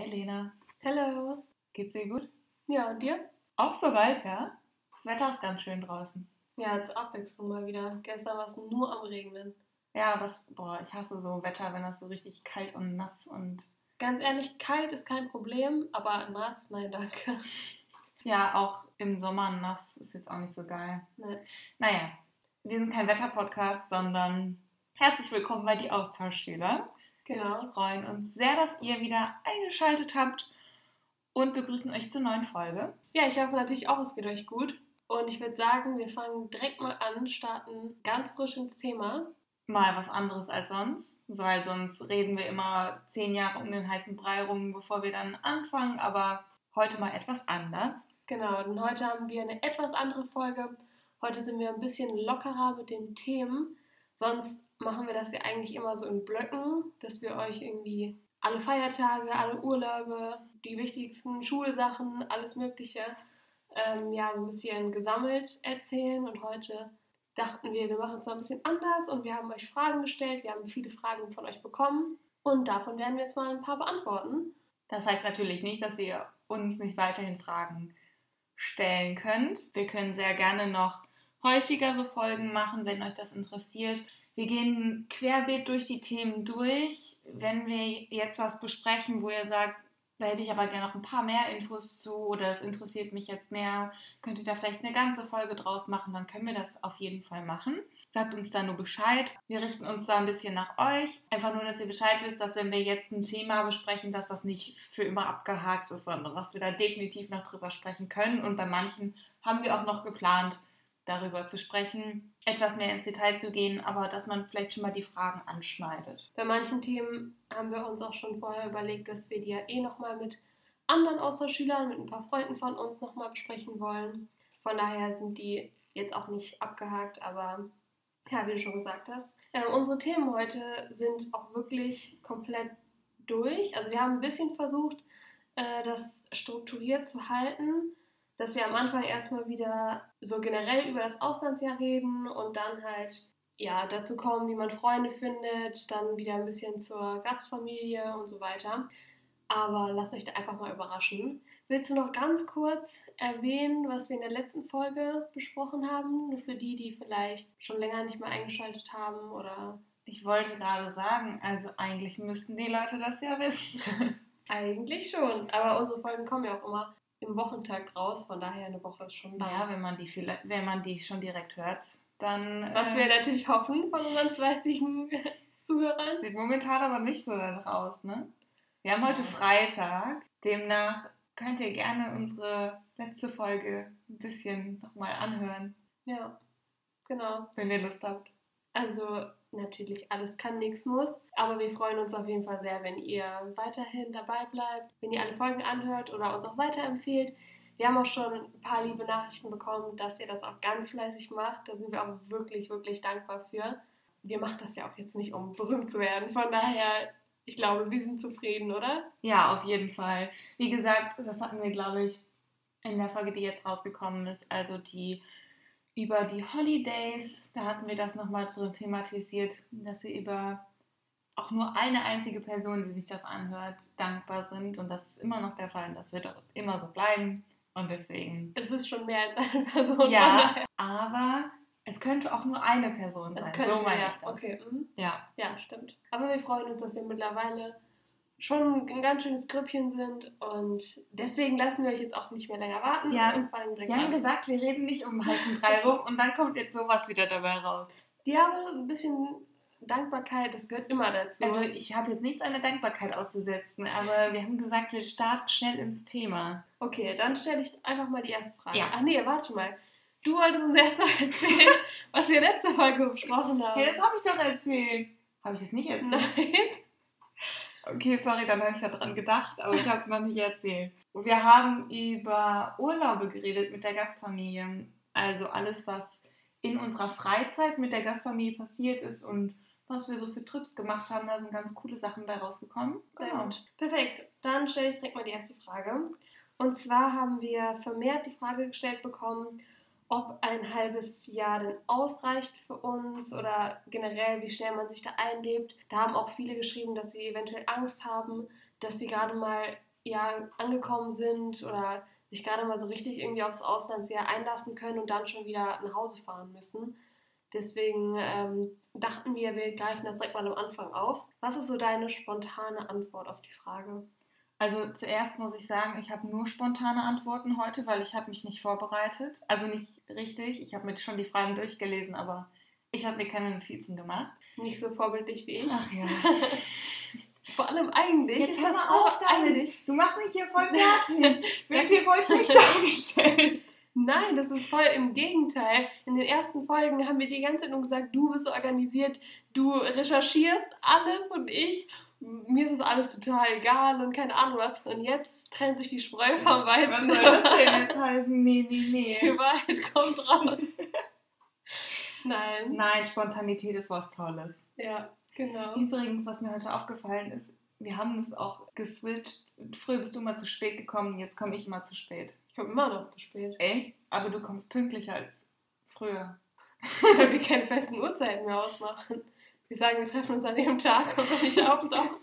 Hi Lena. Hallo. Geht's dir gut? Ja, und dir? Auch soweit, ja? Das Wetter ist ganz schön draußen. Ja, zur Abwechslung mal wieder. Gestern war es nur am Regnen. Ja, was, boah, ich hasse so Wetter, wenn das so richtig kalt und nass und. Ganz ehrlich, kalt ist kein Problem, aber nass, nein, danke. Ja, auch im Sommer nass ist jetzt auch nicht so geil. Nein. Naja, wir sind kein Wetterpodcast, sondern herzlich willkommen bei die Austauschschüler. Genau. Wir freuen uns sehr, dass ihr wieder eingeschaltet habt und begrüßen euch zur neuen Folge. Ja, ich hoffe natürlich auch, es geht euch gut. Und ich würde sagen, wir fangen direkt mal an, starten ganz frisch ins Thema. Mal was anderes als sonst, weil sonst reden wir immer zehn Jahre um den heißen Brei rum, bevor wir dann anfangen, aber heute mal etwas anders. Genau, denn heute haben wir eine etwas andere Folge. Heute sind wir ein bisschen lockerer mit den Themen. Sonst machen wir das ja eigentlich immer so in Blöcken, dass wir euch irgendwie alle Feiertage, alle Urlaube, die wichtigsten Schulsachen, alles Mögliche, ähm, ja, so ein bisschen gesammelt erzählen. Und heute dachten wir, wir machen es mal ein bisschen anders und wir haben euch Fragen gestellt. Wir haben viele Fragen von euch bekommen und davon werden wir jetzt mal ein paar beantworten. Das heißt natürlich nicht, dass ihr uns nicht weiterhin Fragen stellen könnt. Wir können sehr gerne noch häufiger so Folgen machen, wenn euch das interessiert. Wir gehen querbeet durch die Themen durch. Wenn wir jetzt was besprechen, wo ihr sagt, da hätte ich aber gerne noch ein paar mehr Infos zu oder es interessiert mich jetzt mehr, könnt ihr da vielleicht eine ganze Folge draus machen, dann können wir das auf jeden Fall machen. Sagt uns da nur Bescheid. Wir richten uns da ein bisschen nach euch. Einfach nur, dass ihr Bescheid wisst, dass wenn wir jetzt ein Thema besprechen, dass das nicht für immer abgehakt ist, sondern dass wir da definitiv noch drüber sprechen können. Und bei manchen haben wir auch noch geplant, darüber zu sprechen, etwas mehr ins Detail zu gehen, aber dass man vielleicht schon mal die Fragen anschneidet. Bei manchen Themen haben wir uns auch schon vorher überlegt, dass wir die ja eh nochmal mit anderen Austauschschülern, mit ein paar Freunden von uns nochmal besprechen wollen. Von daher sind die jetzt auch nicht abgehakt, aber ja, wie du schon gesagt hast. Äh, unsere Themen heute sind auch wirklich komplett durch. Also wir haben ein bisschen versucht, äh, das strukturiert zu halten, dass wir am Anfang erstmal wieder so generell über das Auslandsjahr reden und dann halt ja dazu kommen, wie man Freunde findet, dann wieder ein bisschen zur Gastfamilie und so weiter. Aber lasst euch da einfach mal überraschen. Willst du noch ganz kurz erwähnen, was wir in der letzten Folge besprochen haben? Nur für die, die vielleicht schon länger nicht mehr eingeschaltet haben oder. Ich wollte gerade sagen, also eigentlich müssten die Leute das ja wissen. eigentlich schon, aber unsere Folgen kommen ja auch immer im Wochentakt raus, von daher eine Woche ist schon da. Ja, wenn man die, vielleicht, wenn man die schon direkt hört, dann. Was äh, wir natürlich hoffen von unseren fleißigen Zuhörern. Sieht momentan aber nicht so danach aus, ne? Wir haben heute Freitag, demnach könnt ihr gerne unsere letzte Folge ein bisschen nochmal anhören, Ja, genau. wenn ihr Lust habt. Also natürlich alles kann, nichts muss. Aber wir freuen uns auf jeden Fall sehr, wenn ihr weiterhin dabei bleibt, wenn ihr alle Folgen anhört oder uns auch weiterempfehlt. Wir haben auch schon ein paar liebe Nachrichten bekommen, dass ihr das auch ganz fleißig macht. Da sind wir auch wirklich, wirklich dankbar für. Wir machen das ja auch jetzt nicht, um berühmt zu werden. Von daher, ich glaube, wir sind zufrieden, oder? Ja, auf jeden Fall. Wie gesagt, das hatten wir, glaube ich, in der Folge, die jetzt rausgekommen ist, also die über die Holidays, da hatten wir das nochmal so thematisiert, dass wir über auch nur eine einzige Person, die sich das anhört, dankbar sind. Und das ist immer noch der Fall und das wird auch immer so bleiben. Und deswegen. Es ist schon mehr als eine Person. Ja, aber es könnte auch nur eine Person Es sein. könnte, so meine ja. ich das. Okay, mhm. Ja. ja, stimmt. Aber wir freuen uns, dass wir mittlerweile schon ein ganz schönes Grüppchen sind und deswegen lassen wir euch jetzt auch nicht mehr länger warten Ja, und fangen direkt Wir haben an. gesagt, wir reden nicht um heißen Brei rum und dann kommt jetzt sowas wieder dabei raus. Ja, aber ein bisschen Dankbarkeit, das gehört immer dazu. Also ich habe jetzt nichts an der Dankbarkeit auszusetzen, aber wir haben gesagt, wir starten schnell ins Thema. okay, dann stelle ich einfach mal die erste Frage. Ja. Ach nee, warte mal. Du wolltest uns erst mal erzählen, was wir letzte Folge besprochen haben. Ja, das habe ich doch erzählt. Habe ich es nicht erzählt? Nein. Okay, sorry, dann habe ich daran gedacht, aber ich habe es noch nicht erzählt. Wir haben über Urlaube geredet mit der Gastfamilie. Also alles, was in unserer Freizeit mit der Gastfamilie passiert ist und was wir so für Trips gemacht haben. Da sind ganz coole Sachen bei rausgekommen. Sehr Genau. gut. Perfekt. Dann stelle ich direkt mal die erste Frage. Und zwar haben wir vermehrt die Frage gestellt bekommen, ob ein halbes Jahr denn ausreicht für uns oder generell, wie schnell man sich da einlebt. Da haben auch viele geschrieben, dass sie eventuell Angst haben, dass sie gerade mal ja angekommen sind oder sich gerade mal so richtig irgendwie aufs Auslandsjahr einlassen können und dann schon wieder nach Hause fahren müssen. Deswegen ähm, dachten wir, wir greifen das direkt mal am Anfang auf. Was ist so deine spontane Antwort auf die Frage? Also zuerst muss ich sagen, ich habe nur spontane Antworten heute, weil ich habe mich nicht vorbereitet. Also nicht richtig. Ich habe mir schon die Fragen durchgelesen, aber ich habe mir keine Notizen gemacht. Nicht so vorbildlich wie ich. Ach ja. Vor allem eigentlich. Jetzt hör mal auf damit. Du machst mich hier voll fertig. Du wirst hier voll schlecht dargestellt. Nein, das ist voll im Gegenteil. In den ersten Folgen haben wir die ganze Zeit nur gesagt, du bist organisiert, du recherchierst alles und ich, mir ist das alles total egal und keine Ahnung was. Und jetzt trennt sich die Spreu vom Weizen. Was soll das denn jetzt heißen? Nee, nee, nee. Die Wahrheit kommt raus. Nein. Nein, Spontanität ist was Tolles. Ja, genau. Übrigens, was mir heute aufgefallen ist, wir haben es auch geswitcht. Früher bist du mal zu spät gekommen, jetzt komme ich mal zu spät. Ich komme immer noch zu spät. Echt? Aber du kommst pünktlicher als früher. Weil wir keine festen Uhrzeiten mehr ausmachen. Wir sagen, wir treffen uns an dem Tag und wenn ich auftauche.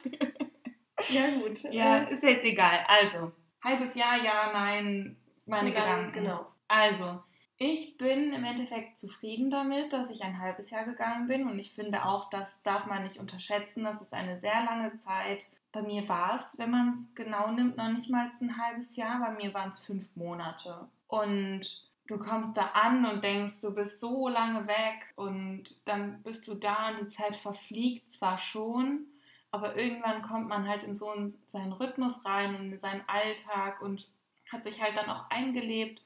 ja, gut. Ja, ist jetzt egal. Also, halbes Jahr, ja, nein, meine Zu lang, Gedanken. genau. Also, ich bin im Endeffekt zufrieden damit, dass ich ein halbes Jahr gegangen bin und ich finde auch, das darf man nicht unterschätzen. Das ist eine sehr lange Zeit. Bei mir war es, wenn man es genau nimmt, noch nicht mal ein halbes Jahr. Bei mir waren es fünf Monate. Und du kommst da an und denkst, du bist so lange weg und dann bist du da und die Zeit verfliegt zwar schon, aber irgendwann kommt man halt in so einen, seinen Rhythmus rein und in seinen Alltag und hat sich halt dann auch eingelebt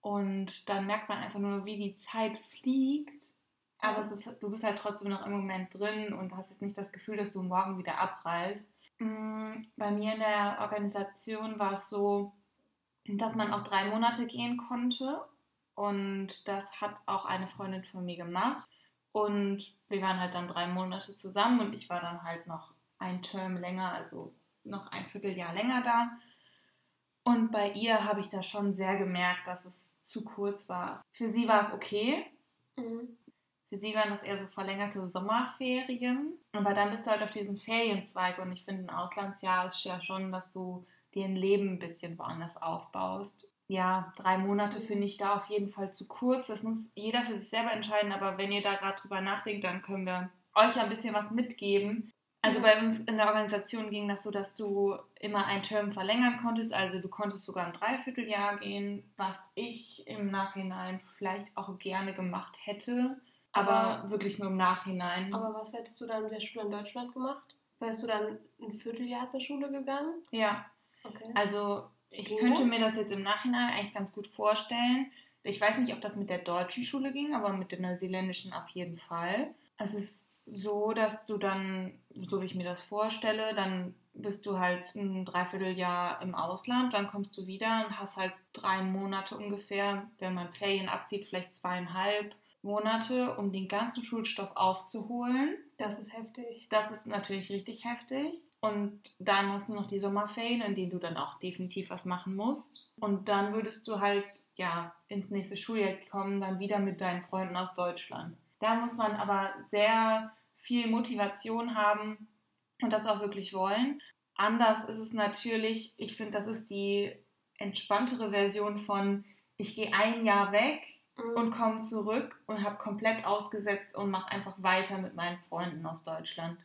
und dann merkt man einfach nur, wie die Zeit fliegt. Aber es ist, du bist halt trotzdem noch im Moment drin und hast jetzt nicht das Gefühl, dass du morgen wieder abreist. Mm, Bei mir in der Organisation war es so, dass man auch drei Monate gehen konnte. Und das hat auch eine Freundin von mir gemacht. Und wir waren halt dann drei Monate zusammen und ich war dann halt noch ein Term länger, also noch ein Vierteljahr länger da. Und bei ihr habe ich da schon sehr gemerkt, dass es zu kurz war. Für sie war es okay. Mhm. Für sie waren das eher so verlängerte Sommerferien. Aber dann bist du halt auf diesem Ferienzweig und ich finde, ein Auslandsjahr ist ja schon, dass du dir ein Leben ein bisschen woanders aufbaust. Ja, drei Monate finde ich da auf jeden Fall zu kurz. Das muss jeder für sich selber entscheiden. Aber wenn ihr da gerade drüber nachdenkt, dann können wir euch ein bisschen was mitgeben. Also Ja. bei uns in der Organisation ging das so, dass du immer ein Term verlängern konntest. Also du konntest sogar ein Dreivierteljahr gehen, was ich im Nachhinein vielleicht auch gerne gemacht hätte. Aber, Aber- wirklich nur im Nachhinein. Aber was hättest du dann mit der Schule in Deutschland gemacht? Wärst du dann ein Vierteljahr zur Schule gegangen? ja, Okay. also ich Ging könnte das? mir das jetzt im Nachhinein eigentlich ganz gut vorstellen. Ich weiß nicht, ob das mit der deutschen Schule ging, aber mit der neuseeländischen auf jeden Fall. Es ist so, dass du dann, so wie ich mir das vorstelle, dann bist du halt ein Dreivierteljahr im Ausland, dann kommst du wieder und hast halt drei Monate ungefähr, wenn man Ferien abzieht, vielleicht zweieinhalb Monate, um den ganzen Schulstoff aufzuholen. Das ist heftig. Das ist natürlich richtig heftig. Und dann hast du noch die Sommerferien, in denen du dann auch definitiv was machen musst. Und dann würdest du halt, ja, ins nächste Schuljahr kommen, dann wieder mit deinen Freunden aus Deutschland. Da muss man aber sehr viel Motivation haben und das auch wirklich wollen. Anders ist es natürlich, ich finde, das ist die entspanntere Version von, ich gehe ein Jahr weg Mhm. und komme zurück und habe komplett ausgesetzt und mache einfach weiter mit meinen Freunden aus Deutschland.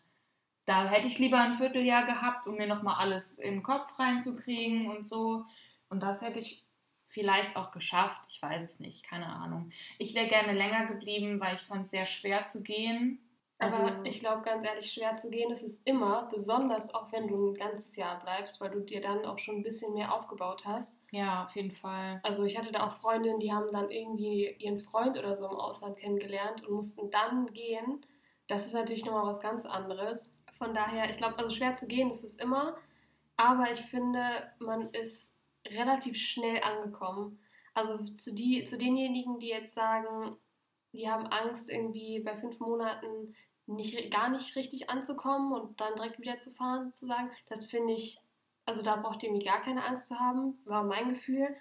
Da hätte ich lieber ein Vierteljahr gehabt, um mir nochmal alles in den Kopf reinzukriegen und so. Und das hätte ich vielleicht auch geschafft. Ich weiß es nicht, keine Ahnung. Ich wäre gerne länger geblieben, weil ich fand es sehr schwer zu gehen. Also, Aber ich glaube, ganz ehrlich, schwer zu gehen ist es immer, besonders auch wenn du ein ganzes Jahr bleibst, weil du dir dann auch schon ein bisschen mehr aufgebaut hast. ja, auf jeden Fall. Also ich hatte da auch Freundinnen, die haben dann irgendwie ihren Freund oder so im Ausland kennengelernt und mussten dann gehen. Das ist natürlich nochmal was ganz anderes. Von daher, ich glaube, also schwer zu gehen ist es immer, aber ich finde, man ist relativ schnell angekommen. Also zu, die, zu denjenigen, die jetzt sagen, die haben Angst, irgendwie bei fünf Monaten nicht, gar nicht richtig anzukommen und dann direkt wieder zu fahren, sozusagen, das finde ich, also da braucht ihr irgendwie gar keine Angst zu haben, war mein Gefühl.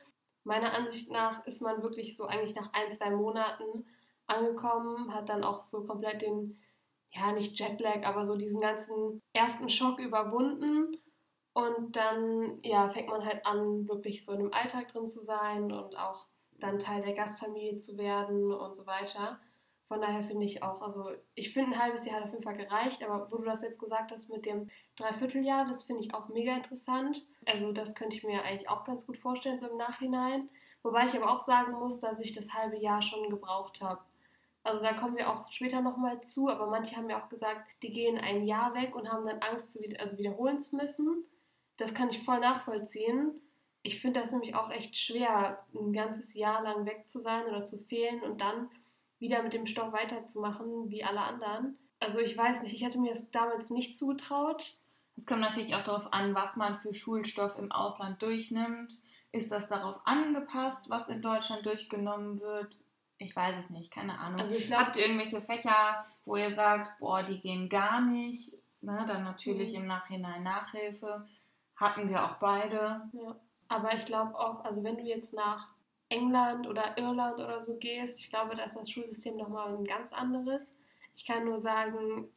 Meiner Ansicht nach ist man wirklich so eigentlich nach ein, zwei Monaten angekommen, hat dann auch so komplett den, ja, nicht Jetlag, aber so diesen ganzen ersten Schock überwunden Und dann ja, fängt man halt an, wirklich so in dem Alltag drin zu sein und auch dann Teil der Gastfamilie zu werden und so weiter. Von daher finde ich auch, also ich finde ein halbes Jahr hat auf jeden Fall gereicht, aber wo du das jetzt gesagt hast mit dem Dreivierteljahr, das finde ich auch mega interessant. Also das könnte ich mir eigentlich auch ganz gut vorstellen, so im Nachhinein. Wobei ich aber auch sagen muss, dass ich das halbe Jahr schon gebraucht habe. Also da kommen wir auch später nochmal zu, aber manche haben mir auch gesagt, die gehen ein Jahr weg und haben dann Angst, zu, also wiederholen zu müssen. Das kann ich voll nachvollziehen. Ich finde das nämlich auch echt schwer, ein ganzes Jahr lang weg zu sein oder zu fehlen und dann wieder mit dem Stoff weiterzumachen wie alle anderen. Also ich weiß nicht, ich hätte mir das damals nicht zugetraut. Es kommt natürlich auch darauf an, was man für Schulstoff im Ausland durchnimmt. Ist das darauf angepasst, was in Deutschland durchgenommen wird? Ich weiß es nicht, keine Ahnung. Also glaub, Habt ihr irgendwelche Fächer, wo ihr sagt, boah, die gehen gar nicht? Ne, dann natürlich mhm. im Nachhinein Nachhilfe. Hatten wir auch beide. Ja. Aber ich glaube auch, also wenn du jetzt nach England oder Irland oder so gehst, ich glaube, da ist das Schulsystem nochmal ein ganz anderes. Ich kann nur sagen,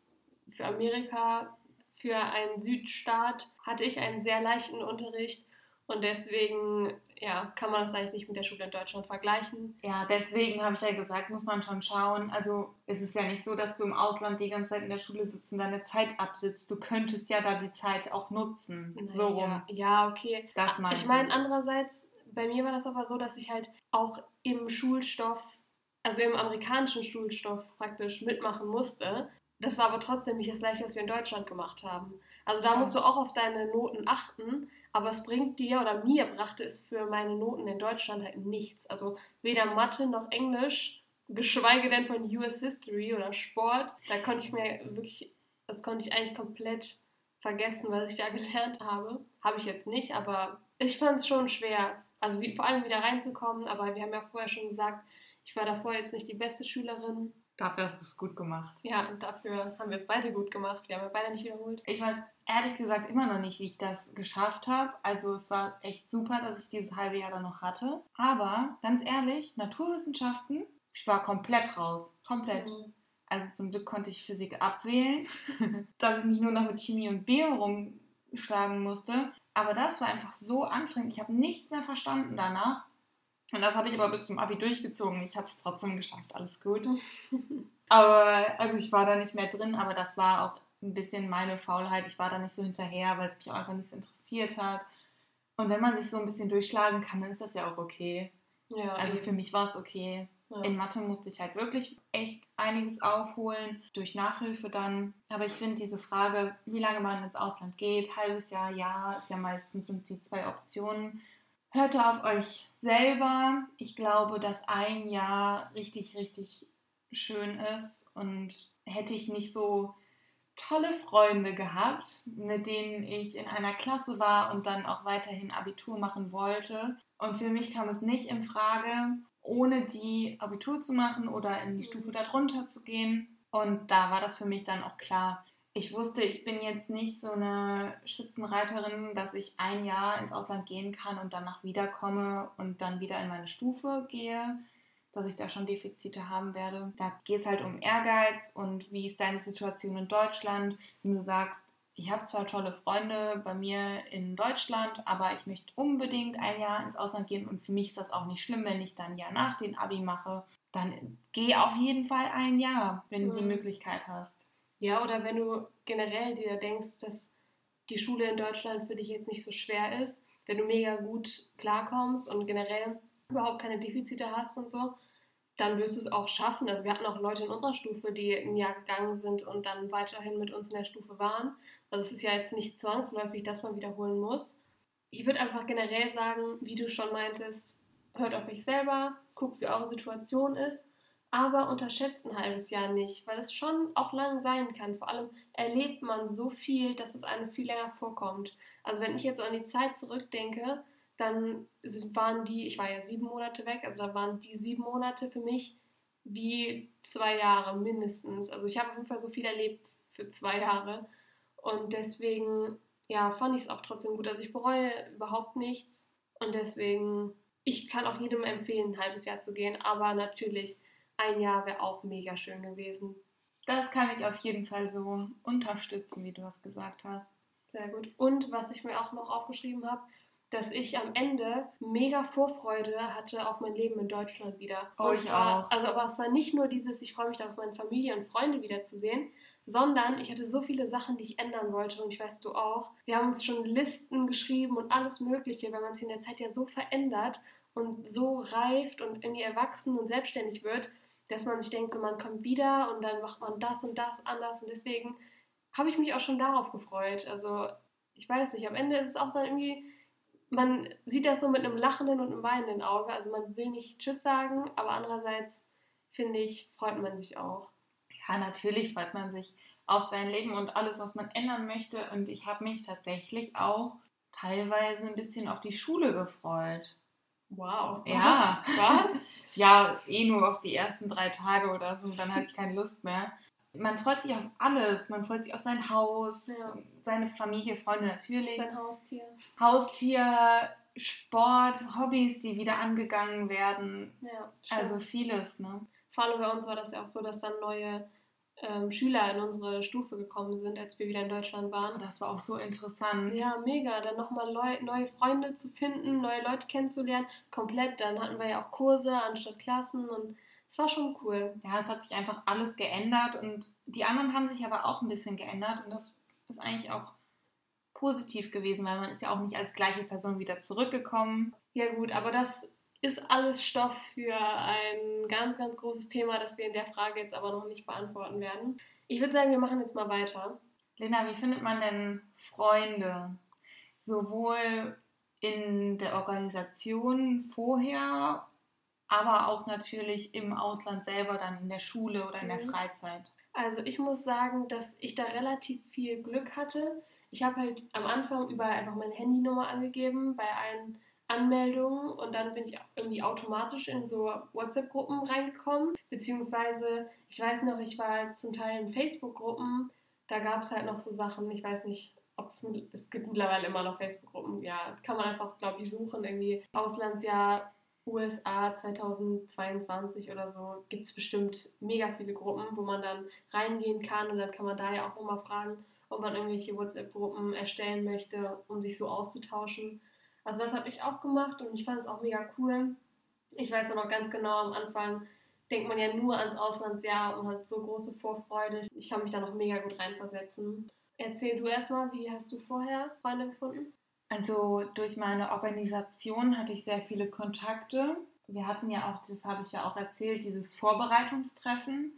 für Amerika, für einen Südstaat hatte ich einen sehr leichten Unterricht und deswegen ja, kann man das eigentlich nicht mit der Schule in Deutschland vergleichen. Ja, deswegen habe ich ja gesagt, muss man schon schauen. Also es ist ja nicht so, dass du im Ausland die ganze Zeit in der Schule sitzt und deine Zeit absitzt. Du könntest ja da die Zeit auch nutzen. So rum. Ja, okay. Das meine ich. Ich meine, andererseits bei mir war das aber so, dass ich halt auch im Schulstoff, also im amerikanischen Schulstoff praktisch mitmachen musste. Das war aber trotzdem nicht das gleiche, was wir in Deutschland gemacht haben. Also da musst du auch auf deine Noten achten, aber es bringt dir oder mir brachte es für meine Noten in Deutschland halt nichts. Also weder Mathe noch Englisch, geschweige denn von US History oder Sport. Da konnte ich mir wirklich, das konnte ich eigentlich komplett vergessen, was ich da gelernt habe. Habe ich jetzt nicht, aber ich fand es schon schwer, also wie, vor allem wieder reinzukommen. Aber wir haben ja vorher schon gesagt, ich war davor jetzt nicht die beste Schülerin. Dafür hast du es gut gemacht. Ja, und dafür haben wir es beide gut gemacht. Wir haben ja beide nicht wiederholt. Ich weiß ehrlich gesagt immer noch nicht, wie ich das geschafft habe. Also es war echt super, dass ich dieses halbe Jahr dann noch hatte. Aber ganz ehrlich, Naturwissenschaften, ich war komplett raus. Komplett. Mhm. Also zum Glück konnte ich Physik abwählen, dass ich mich nur noch mit Chemie und Bio rumschlagen musste. Aber das war einfach so anstrengend. Ich habe nichts mehr verstanden danach. Und das habe ich aber bis zum Abi durchgezogen. Ich habe es trotzdem geschafft, alles gut. aber also ich war da nicht mehr drin, aber das war auch ein bisschen meine Faulheit. Ich war da nicht so hinterher, weil es mich auch einfach nicht so interessiert hat. Und wenn man sich so ein bisschen durchschlagen kann, dann ist das ja auch okay. Ja, also eben. für mich war es okay. Ja. In Mathe musste ich halt wirklich echt einiges aufholen, durch Nachhilfe dann. Aber ich finde diese Frage, wie lange man ins Ausland geht, halbes Jahr, Jahr, ist ja meistens sind die zwei Optionen. Hört auf euch selber. Ich glaube, dass ein Jahr richtig, richtig schön ist und hätte ich nicht so tolle Freunde gehabt, mit denen ich in einer Klasse war und dann auch weiterhin Abitur machen wollte. Und für mich kam es nicht in Frage, ohne die Abitur zu machen oder in die Stufe darunter zu gehen. Und da war das für mich dann auch klar. Ich wusste, ich bin jetzt nicht so eine Spitzenreiterin, dass ich ein Jahr ins Ausland gehen kann und danach wiederkomme und dann wieder in meine Stufe gehe, dass ich da schon Defizite haben werde. Da geht es halt um Ehrgeiz und wie ist deine Situation in Deutschland. Wenn du sagst, ich habe zwar tolle Freunde bei mir in Deutschland, aber ich möchte unbedingt ein Jahr ins Ausland gehen und für mich ist das auch nicht schlimm, wenn ich dann ja nach den Abi mache. Dann geh auf jeden Fall ein Jahr, wenn du die mhm. Möglichkeit hast. Ja, oder wenn du generell dir denkst, dass die Schule in Deutschland für dich jetzt nicht so schwer ist, wenn du mega gut klarkommst und generell überhaupt keine Defizite hast und so, dann wirst du es auch schaffen. Also wir hatten auch Leute in unserer Stufe, die ein Jahr gegangen sind und dann weiterhin mit uns in der Stufe waren. Also es ist ja jetzt nicht zwangsläufig, dass man wiederholen muss. Ich würde einfach generell sagen, wie du schon meintest, hört auf euch selber, guckt, wie eure Situation ist, aber unterschätzt ein halbes Jahr nicht, weil es schon auch lang sein kann. Vor allem erlebt man so viel, dass es einem viel länger vorkommt. Also wenn ich jetzt so an die Zeit zurückdenke, dann waren die, ich war ja sieben Monate weg, also da waren die sieben Monate für mich wie zwei Jahre mindestens. Also ich habe auf jeden Fall so viel erlebt für zwei Jahre. Und deswegen, ja, fand ich es auch trotzdem gut. Also ich bereue überhaupt nichts. Und deswegen, ich kann auch jedem empfehlen, ein halbes Jahr zu gehen. Aber natürlich, ein Jahr wäre auch mega schön gewesen. Das kann ich auf jeden Fall so unterstützen, wie du es gesagt hast. Sehr gut. Und was ich mir auch noch aufgeschrieben habe, dass ich am Ende mega Vorfreude hatte auf mein Leben in Deutschland wieder. Oh, ich auch. Also, aber es war nicht nur dieses, ich freue mich darauf, meine Familie und Freunde wiederzusehen, sondern ich hatte so viele Sachen, die ich ändern wollte und ich weiß du auch. Wir haben uns schon Listen geschrieben und alles Mögliche, weil man sich in der Zeit ja so verändert und so reift und irgendwie erwachsen und selbstständig wird, dass man sich denkt, so man kommt wieder und dann macht man das und das anders und deswegen habe ich mich auch schon darauf gefreut. Also ich weiß nicht, am Ende ist es auch dann irgendwie, man sieht das so mit einem lachenden und einem weinenden Auge. Also man will nicht Tschüss sagen, aber andererseits finde ich, freut man sich auch. Ja, natürlich freut man sich auf sein Leben und alles, was man ändern möchte. Und ich habe mich tatsächlich auch teilweise ein bisschen auf die Schule gefreut. Wow. Ja. Was? Was? Ja, eh nur auf die ersten drei Tage oder so, dann hatte ich keine Lust mehr. Man freut sich auf alles. Man freut sich auf sein Haus, Ja. seine Familie, Freunde natürlich. Sein Haustier. Haustier, Sport, Hobbys, die wieder angegangen werden. Ja, stimmt. Also vieles, ne? Vor allem bei uns war das ja auch so, dass dann neue ähm, Schüler in unsere Stufe gekommen sind, als wir wieder in Deutschland waren. Das war auch so interessant. Ja, mega. Dann nochmal neue Freunde zu finden, neue Leute kennenzulernen. Komplett. Dann hatten wir ja auch Kurse anstatt Klassen und es war schon cool. Ja, es hat sich einfach alles geändert und die anderen haben sich aber auch ein bisschen geändert und das ist eigentlich auch positiv gewesen, weil man ist ja auch nicht als gleiche Person wieder zurückgekommen. Ja gut, aber das ist alles Stoff für ein ganz, ganz großes Thema, das wir in der Frage jetzt aber noch nicht beantworten werden. Ich würde sagen, wir machen jetzt mal weiter. Lena, wie findet man denn Freunde? Sowohl in der Organisation vorher, aber auch natürlich im Ausland selber, dann in der Schule oder in der Mhm. Freizeit. Also ich muss sagen, dass ich da relativ viel Glück hatte. Ich habe halt am Anfang überall einfach meine Handynummer angegeben bei allen Anmeldungen und dann bin ich irgendwie automatisch in so WhatsApp-Gruppen reingekommen. Beziehungsweise, ich weiß noch, ich war zum Teil in Facebook-Gruppen. Da gab es halt noch so Sachen, ich weiß nicht, ob es gibt mittlerweile immer noch Facebook-Gruppen. Ja, kann man einfach, glaube ich, suchen. Irgendwie Auslandsjahr USA 2022 oder so gibt es bestimmt mega viele Gruppen, wo man dann reingehen kann und dann kann man da ja auch nochmal fragen, ob man irgendwelche WhatsApp-Gruppen erstellen möchte, um sich so auszutauschen. Also das habe ich auch gemacht und ich fand es auch mega cool. Ich weiß noch ganz genau, am Anfang denkt man ja nur ans Auslandsjahr und hat so große Vorfreude. Ich kann mich da noch mega gut reinversetzen. Erzähl du erstmal, wie hast du vorher Freunde gefunden? Also durch meine Organisation hatte ich sehr viele Kontakte. Wir hatten ja auch, das habe ich ja auch erzählt, dieses Vorbereitungstreffen.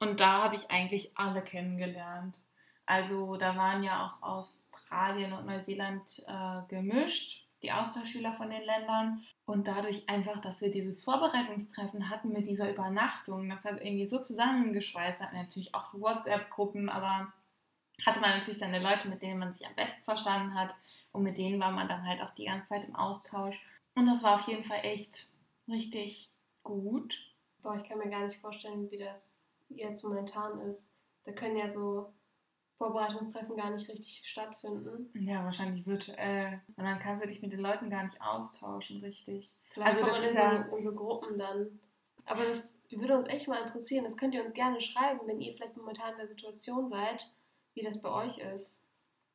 Und da habe ich eigentlich alle kennengelernt. Also da waren ja auch Australien und Neuseeland äh, gemischt, die Austauschschüler von den Ländern. Und dadurch einfach, dass wir dieses Vorbereitungstreffen hatten mit dieser Übernachtung, das hat irgendwie so zusammengeschweißt, hatten natürlich auch WhatsApp-Gruppen, aber hatte man natürlich seine Leute, mit denen man sich am besten verstanden hat. Und mit denen war man dann halt auch die ganze Zeit im Austausch. Und das war auf jeden Fall echt richtig gut. Boah, ich kann mir gar nicht vorstellen, wie das jetzt momentan ist. Da können ja so Vorbereitungstreffen gar nicht richtig stattfinden. Ja, wahrscheinlich virtuell. Und dann kannst du dich mit den Leuten gar nicht austauschen, richtig. Vielleicht Also das man in ist so, ja- in so Gruppen dann. Aber das würde uns echt mal interessieren. Das könnt ihr uns gerne schreiben, wenn ihr vielleicht momentan in der Situation seid, wie das bei euch ist.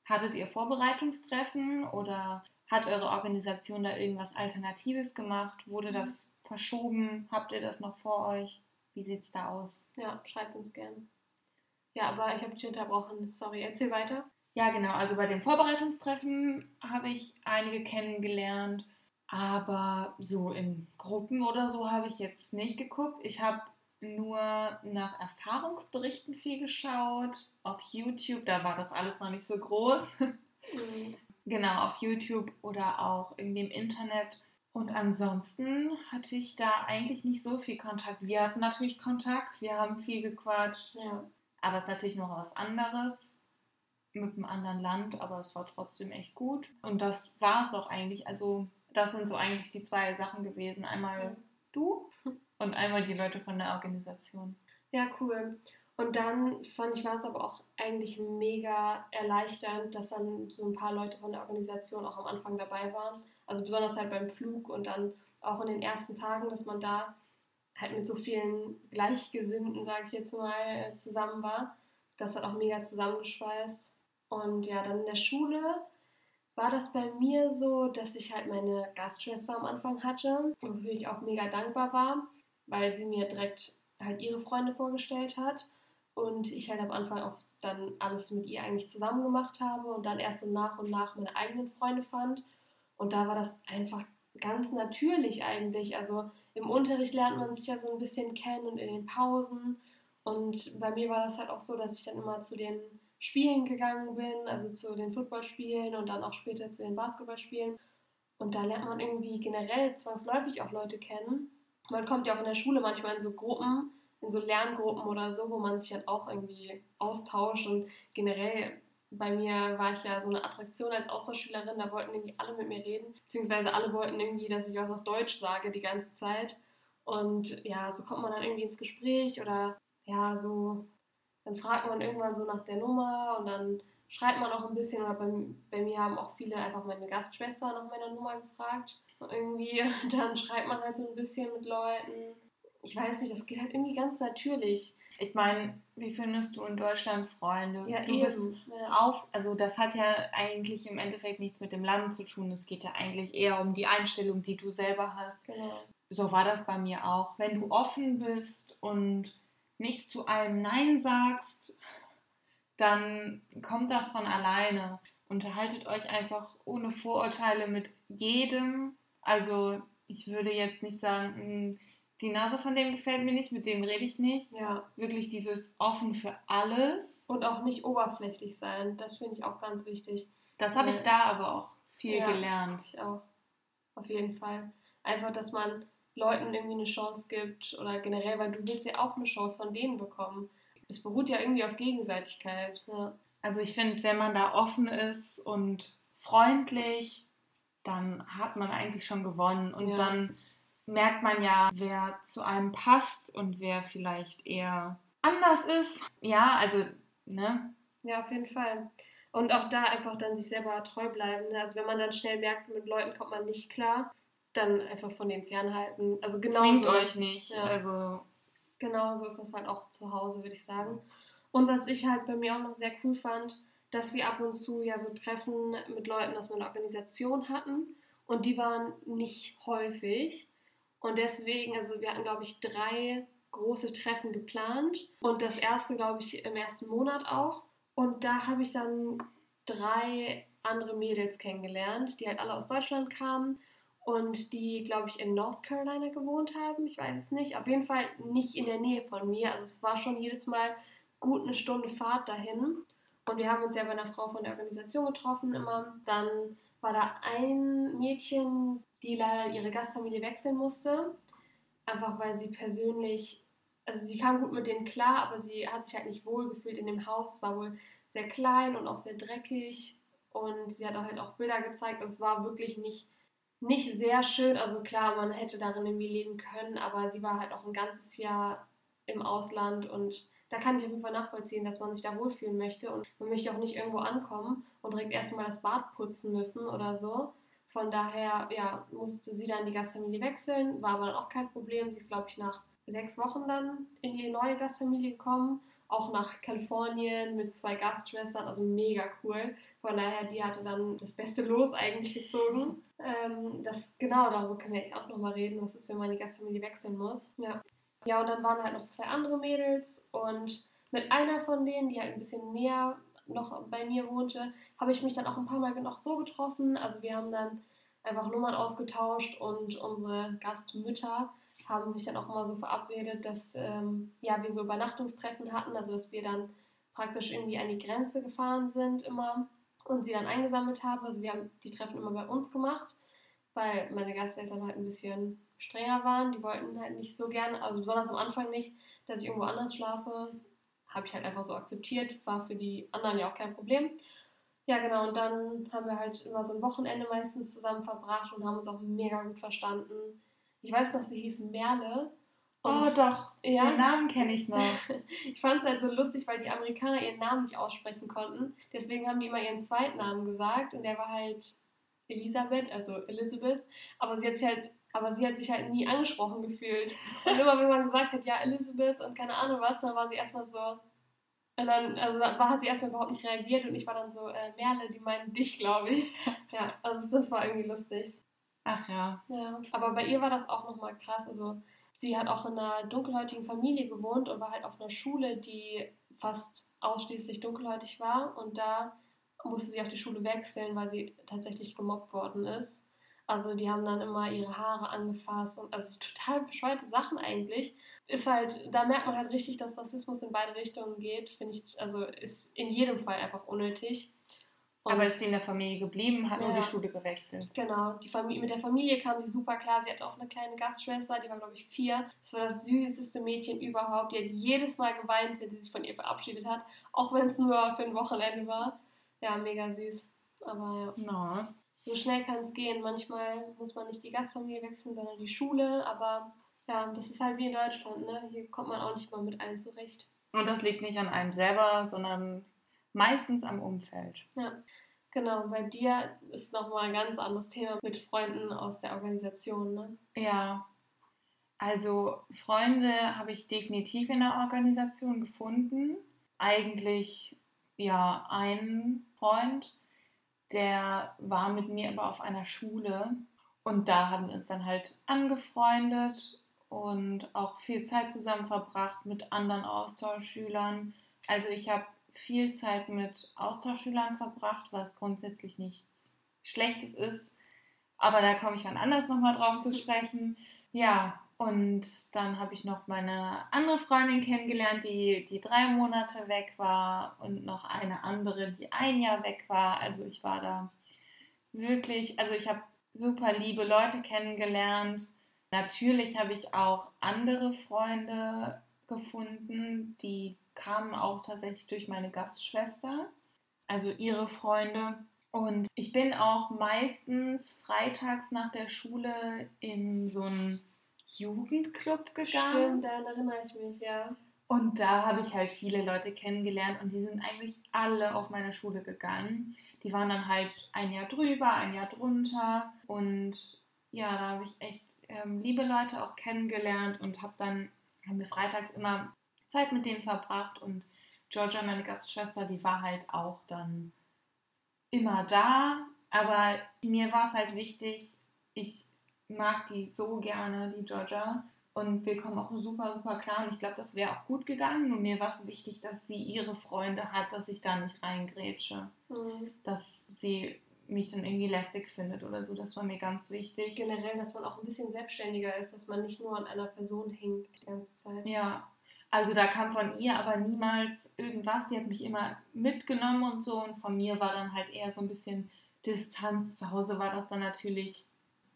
Hattet ihr Vorbereitungstreffen oder hat eure Organisation da irgendwas Alternatives gemacht? Wurde das verschoben? Habt ihr das noch vor euch? Wie sieht's da aus? Ja, schreibt uns gerne. Ja, aber ich habe dich unterbrochen. Sorry, erzähl weiter. Ja, genau. Also bei dem Vorbereitungstreffen habe ich einige kennengelernt, aber so in Gruppen oder so habe ich jetzt nicht geguckt. Ich habe nur nach Erfahrungsberichten viel geschaut. Auf YouTube, da war das alles noch nicht so groß. Mhm. Genau, auf YouTube oder auch irgendwie im Internet. Und ansonsten hatte ich da eigentlich nicht so viel Kontakt. Wir hatten natürlich Kontakt, wir haben viel gequatscht, Ja, aber es ist natürlich noch was anderes mit einem anderen Land, aber es war trotzdem echt gut. Und das war es auch eigentlich. Also, das sind so eigentlich die zwei Sachen gewesen. Einmal du und einmal die Leute von der Organisation. ja, cool. Und dann fand ich, war es aber auch eigentlich mega erleichternd, dass dann so ein paar Leute von der Organisation auch am Anfang dabei waren. Also besonders halt beim Flug und dann auch in den ersten Tagen, dass man da halt mit so vielen Gleichgesinnten, sage ich jetzt mal, zusammen war. Das hat auch mega zusammengeschweißt. Und ja, dann in der Schule war das bei mir so, dass ich halt meine Gastschwester am Anfang hatte, wofür ich auch mega dankbar war, weil sie mir direkt halt ihre Freunde vorgestellt hat und ich halt am Anfang auch dann alles mit ihr eigentlich zusammen gemacht habe und dann erst so nach und nach meine eigenen Freunde fand. Und da war das einfach ganz natürlich eigentlich. Also im Unterricht lernt man sich ja so ein bisschen kennen und in den Pausen. Und bei mir war das halt auch so, dass ich dann immer zu den Spielen gegangen bin, also zu den Footballspielen und dann auch später zu den Basketballspielen. Und da lernt man irgendwie generell zwangsläufig auch Leute kennen. Man kommt ja auch in der Schule manchmal in so Gruppen, in so Lerngruppen oder so, wo man sich halt auch irgendwie austauscht und generell bei mir war ich ja so eine Attraktion als Austauschschülerin, da wollten irgendwie alle mit mir reden, beziehungsweise alle wollten irgendwie, dass ich was auf Deutsch sage die ganze Zeit. Und ja, so kommt man dann irgendwie ins Gespräch oder ja, so, dann fragt man irgendwann so nach der Nummer und dann schreibt man auch ein bisschen oder bei, bei mir haben auch viele einfach meine Gastschwester nach meiner Nummer gefragt. Und irgendwie, dann schreibt man halt so ein bisschen mit Leuten. Ich weiß nicht, das geht halt irgendwie ganz natürlich. Ich meine, wie findest du in Deutschland Freunde? Ja, du eben. bist auf, also das hat ja eigentlich im Endeffekt nichts mit dem Land zu tun. Es geht ja eigentlich eher um die Einstellung, die du selber hast. Genau. So war das bei mir auch. Wenn du offen bist und nicht zu allem Nein sagst, dann kommt das von alleine. Unterhaltet euch einfach ohne Vorurteile mit jedem. Also ich würde jetzt nicht sagen, "Hm, die Nase von dem gefällt mir nicht, mit dem rede ich nicht. Ja. Wirklich dieses offen für alles. Und auch nicht oberflächlich sein. Das finde ich auch ganz wichtig. Das habe ich da aber auch viel Ja. gelernt. Ich auch. Auf jeden Fall. Einfach, dass man Leuten irgendwie eine Chance gibt oder generell, weil du willst ja auch eine Chance von denen bekommen. Es beruht ja irgendwie auf Gegenseitigkeit. Ja. Also ich finde, wenn man da offen ist und freundlich, dann hat man eigentlich schon gewonnen. Und Ja. dann merkt man ja, wer zu einem passt und wer vielleicht eher anders ist. Ja, also, ne? ja, auf jeden Fall. Und auch da einfach dann sich selber treu bleiben. Ne? Also wenn man dann schnell merkt, mit Leuten kommt man nicht klar, dann einfach von denen fernhalten. Also genau Zwingt euch nicht. Ja. Also, Genau so ist das halt auch zu Hause, würde ich sagen. Und was ich halt bei mir auch noch sehr cool fand, dass wir ab und zu ja so Treffen mit Leuten aus meiner Organisation hatten und die waren nicht häufig. Und deswegen, also wir hatten, glaube ich, drei große Treffen geplant und das erste, glaube ich, im ersten Monat auch. Und da habe ich dann drei andere Mädels kennengelernt, die halt alle aus Deutschland kamen und die, glaube ich, in North Carolina gewohnt haben. Ich weiß es nicht. Auf jeden Fall nicht in der Nähe von mir. Also es war schon jedes Mal gut eine Stunde Fahrt dahin. Und wir haben uns ja bei einer Frau von der Organisation getroffen immer. Dann war da ein Mädchen, die leider ihre Gastfamilie wechseln musste. Einfach weil sie persönlich, also sie kam gut mit denen klar, aber sie hat sich halt nicht wohl gefühlt in dem Haus. Es war wohl sehr klein und auch sehr dreckig. Und sie hat auch halt auch Bilder gezeigt. Es war wirklich nicht nicht sehr schön. Also klar, man hätte darin irgendwie leben können, aber sie war halt auch ein ganzes Jahr im Ausland und da kann ich auf jeden Fall nachvollziehen, dass man sich da wohlfühlen möchte und man möchte auch nicht irgendwo ankommen und direkt erstmal das Bad putzen müssen oder so. Von daher, ja, musste sie dann die Gastfamilie wechseln, war aber dann auch kein Problem. Sie ist, glaube ich, nach sechs Wochen dann in die neue Gastfamilie gekommen, auch nach Kalifornien mit zwei Gastschwestern, also mega cool. Von daher, die hatte dann das beste Los eigentlich gezogen. Ähm, das, genau, darüber können wir auch nochmal reden, was ist, wenn man die Gastfamilie wechseln muss. Ja. ja, und dann waren halt noch zwei andere Mädels und mit einer von denen, die halt ein bisschen näher noch bei mir wohnte, habe ich mich dann auch ein paar Mal noch so getroffen. Also wir haben dann einfach Nummern ausgetauscht und unsere Gastmütter haben sich dann auch immer so verabredet, dass ähm, ja, wir so Übernachtungstreffen hatten, also dass wir dann praktisch irgendwie an die Grenze gefahren sind immer und sie dann eingesammelt haben. Also wir haben die Treffen immer bei uns gemacht, weil meine Gasteltern halt ein bisschen strenger waren. Die wollten halt nicht so gerne, also besonders am Anfang nicht, dass ich irgendwo anders schlafe. Habe ich halt einfach so akzeptiert, war für die anderen ja auch kein Problem. Ja, genau, und dann haben wir halt immer so ein Wochenende meistens zusammen verbracht und haben uns auch mega gut verstanden. Ich weiß noch, sie hieß Merle. oh doch, ja, den Namen kenne ich noch. ich fand es halt so lustig, weil die Amerikaner ihren Namen nicht aussprechen konnten. Deswegen haben die immer ihren Zweitnamen gesagt und der war halt Elisabeth, also Elizabeth. Aber sie hat sich halt, aber sie hat sich halt nie angesprochen gefühlt. Und immer wenn man gesagt hat, ja, Elizabeth und keine Ahnung was, dann war sie erstmal so, Und dann also war, hat sie erstmal überhaupt nicht reagiert und ich war dann so, äh, Merle, die meinen dich, glaube ich. ja, also das war irgendwie lustig. Ach ja. Ja, aber bei ihr war das auch nochmal krass. Also sie hat auch in einer dunkelhäutigen Familie gewohnt und war halt auf einer Schule, die fast ausschließlich dunkelhäutig war. Und da musste sie auf die Schule wechseln, weil sie tatsächlich gemobbt worden ist. Also die haben dann immer ihre Haare angefasst und also total bescheuerte Sachen eigentlich. Ist halt, da merkt man halt richtig, dass Rassismus in beide Richtungen geht, finde ich, also ist in jedem Fall einfach unnötig. Und Aber ist sie in der Familie geblieben, hat ja, nur die Schule gewechselt. Genau, die Familie, mit der Familie kam sie super klar. Sie hat auch eine kleine Gastschwester, die war, glaube ich, vier. Das war das süßeste Mädchen überhaupt. Die hat jedes Mal geweint, wenn sie sich von ihr verabschiedet hat, auch wenn es nur für ein Wochenende war. Ja, mega süß. Aber ja. No. So schnell kann es gehen. Manchmal muss man nicht die Gastfamilie wechseln, sondern die Schule. Aber ja, das ist halt wie in Deutschland. Ne? Hier kommt man auch nicht mal mit allen zurecht. Und das liegt nicht an einem selber, sondern meistens am Umfeld. Ja, genau. Bei dir ist nochmal ein ganz anderes Thema mit Freunden aus der Organisation. Ne? Ja, also Freunde habe ich definitiv in der Organisation gefunden. Eigentlich ja ein Freund, der war mit mir aber auf einer Schule und da haben wir uns dann halt angefreundet und auch viel Zeit zusammen verbracht mit anderen Austauschschülern. Also ich habe viel Zeit mit Austauschschülern verbracht, was grundsätzlich nichts Schlechtes ist. Aber da komme ich dann anders nochmal drauf zu sprechen. Ja, und dann habe ich noch meine andere Freundin kennengelernt, die, die drei Monate weg war und noch eine andere, die ein Jahr weg war. Also ich war da wirklich, also ich habe super liebe Leute kennengelernt. Natürlich habe ich auch andere Freunde gefunden, die kamen auch tatsächlich durch meine Gastschwester, also ihre Freunde. Und ich bin auch meistens freitags nach der Schule in so ein Jugendclub gegangen. Stimmt, daran erinnere ich mich, ja. Und da habe ich halt viele Leute kennengelernt und die sind eigentlich alle auf meine Schule gegangen. Die waren dann halt ein Jahr drüber, ein Jahr drunter und ja, da habe ich echt ähm, liebe Leute auch kennengelernt und habe dann, haben wir freitags immer Zeit mit denen verbracht und Georgia, meine Gastschwester, die war halt auch dann immer da, aber mir war es halt wichtig, ich mag die so gerne, die Georgia. Und wir kommen auch super, super klar. Und ich glaube, das wäre auch gut gegangen. Nur mir war es wichtig, dass sie ihre Freunde hat, dass ich da nicht reingrätsche. Mhm. Dass sie mich dann irgendwie lästig findet oder so. Das war mir ganz wichtig. Generell, dass man auch ein bisschen selbstständiger ist, dass man nicht nur an einer Person hängt die ganze Zeit. Ja. Also da kam von ihr aber niemals irgendwas. Sie hat mich immer mitgenommen und so. Und von mir war dann halt eher so ein bisschen Distanz. Zu Hause war das dann natürlich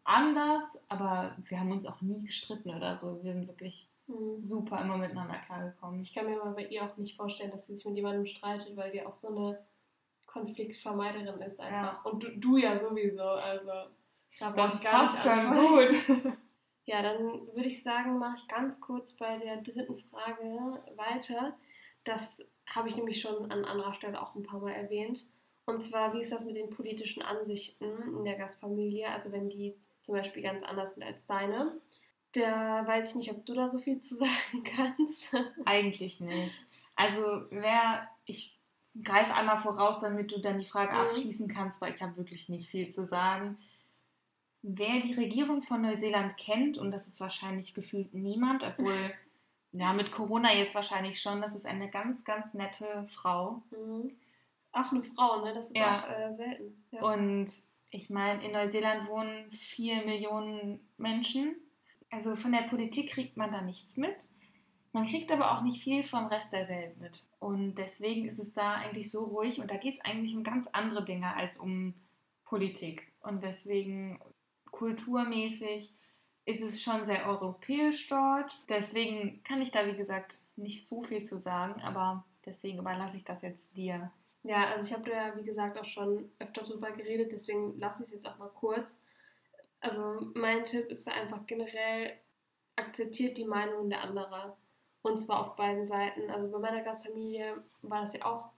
anders, aber wir haben uns auch nie gestritten oder so. Wir sind wirklich mhm. super immer miteinander klargekommen. Ich kann mir aber bei ihr auch nicht vorstellen, dass sie sich mit jemandem streitet, weil die auch so eine Konfliktvermeiderin ist einfach. Ja. Und du, du, ja sowieso, also da das ich gar passt schon gut. ja, dann würde ich sagen, mache ich ganz kurz bei der dritten Frage weiter. Das habe ich nämlich schon an anderer Stelle auch ein paar Mal erwähnt. Und zwar, wie ist das mit den politischen Ansichten in der Gastfamilie? Also wenn die zum Beispiel ganz anders sind als deine. Da weiß ich nicht, ob du da so viel zu sagen kannst. Eigentlich nicht. Also wer, ich greife einmal voraus, damit du dann die Frage mhm. abschließen kannst, weil ich habe wirklich nicht viel zu sagen. Wer die Regierung von Neuseeland kennt, und das ist wahrscheinlich gefühlt niemand, obwohl, ja, mit Corona jetzt wahrscheinlich schon, das ist eine ganz, ganz nette Frau. Mhm. Ach, eine Frau, ne? Das ist ja. auch äh, selten. Ja. Und ich meine, in Neuseeland wohnen vier Millionen Menschen. Also von der Politik kriegt man da nichts mit. Man kriegt aber auch nicht viel vom Rest der Welt mit. Und deswegen ist es da eigentlich so ruhig und da geht es eigentlich um ganz andere Dinge als um Politik. Und deswegen kulturmäßig ist es schon sehr europäisch dort. Deswegen kann ich da, wie gesagt, nicht so viel zu sagen, aber deswegen überlasse ich das jetzt dir. Ja, also ich habe da ja, wie gesagt, auch schon öfter drüber geredet, deswegen lasse ich es jetzt auch mal kurz. Also mein Tipp ist da einfach generell, akzeptiert die Meinung der anderen. Und zwar auf beiden Seiten. Also bei meiner Gastfamilie war das ja auch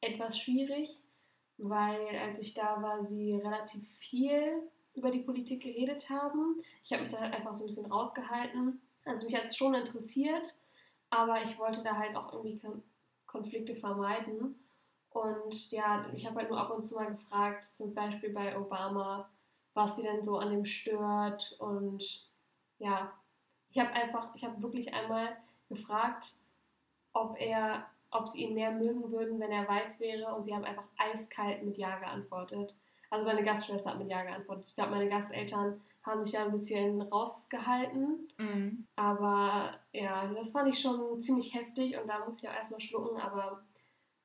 etwas schwierig, weil als ich da war, sie relativ viel über die Politik geredet haben. Ich habe mich da halt einfach so ein bisschen rausgehalten. Also mich hat es schon interessiert, aber ich wollte da halt auch irgendwie Konflikte vermeiden. Und ja, ich habe halt nur ab und zu mal gefragt, zum Beispiel bei Obama, was sie denn so an dem stört. Und ja, ich habe einfach, ich habe wirklich einmal gefragt, ob er, ob sie ihn mehr mögen würden, wenn er weiß wäre. Und sie haben einfach eiskalt mit Ja geantwortet. Also meine Gastschwester hat mit Ja geantwortet. Ich glaube, meine Gasteltern haben sich da ein bisschen rausgehalten. Mhm. Aber ja, das fand ich schon ziemlich heftig und da musste ich auch erstmal schlucken. Aber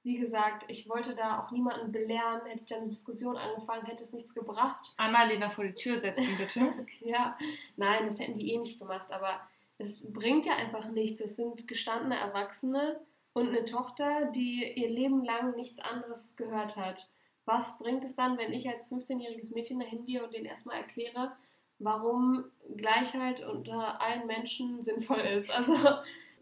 wie gesagt, ich wollte da auch niemanden belehren. Hätte ich dann eine Diskussion angefangen, hätte es nichts gebracht. Einmal Lena vor die Tür setzen, bitte. ja, nein, das hätten die eh nicht gemacht. Aber es bringt ja einfach nichts. Es sind gestandene Erwachsene und eine Tochter, die ihr Leben lang nichts anderes gehört hat. Was bringt es dann, wenn ich als 15-jähriges Mädchen dahin gehe und denen erstmal erkläre, warum Gleichheit unter allen Menschen sinnvoll ist? Also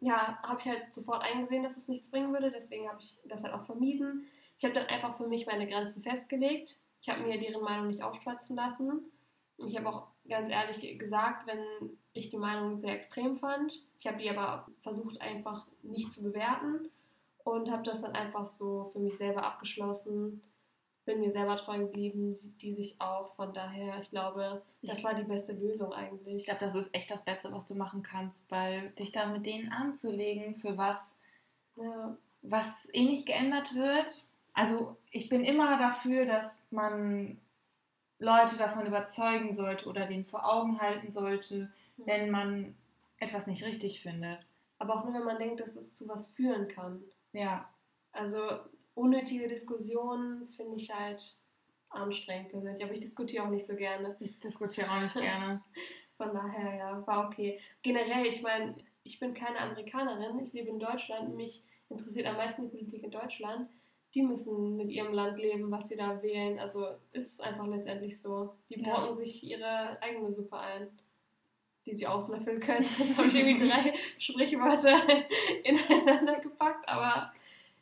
ja, habe ich halt sofort eingesehen, dass es nichts bringen würde. Deswegen habe ich das halt auch vermieden. Ich habe dann einfach für mich meine Grenzen festgelegt. Ich habe mir deren Meinung nicht aufschwatzen lassen. Ich habe auch ganz ehrlich gesagt, wenn ich die Meinung sehr extrem fand. Ich habe die aber versucht einfach nicht zu bewerten und habe das dann einfach so für mich selber abgeschlossen bin mir selber treu geblieben, die sich auch. Von daher, ich glaube, das war die beste Lösung eigentlich. Ich glaube, das ist echt das Beste, was du machen kannst, weil dich da mit denen anzulegen, für was, ja. was eh nicht geändert wird. Also ich bin immer dafür, dass man Leute davon überzeugen sollte oder denen vor Augen halten sollte, mhm. wenn man etwas nicht richtig findet. Aber auch nur, wenn man denkt, dass es zu was führen kann. Ja. Also unnötige Diskussionen finde ich halt anstrengend persönlich. Aber ich diskutiere auch nicht so gerne. Ich diskutiere auch nicht gerne. Von daher, ja, war okay. Generell, ich meine, ich bin keine Amerikanerin, ich lebe in Deutschland, mich interessiert am meisten die Politik in Deutschland. Die müssen mit ihrem Land leben, was sie da wählen. Also ist einfach letztendlich so. Die ja. sich ihre eigene Suppe ein, die sie auslöffeln können. Jetzt habe ich irgendwie drei Sprichwörter ineinander gepackt, aber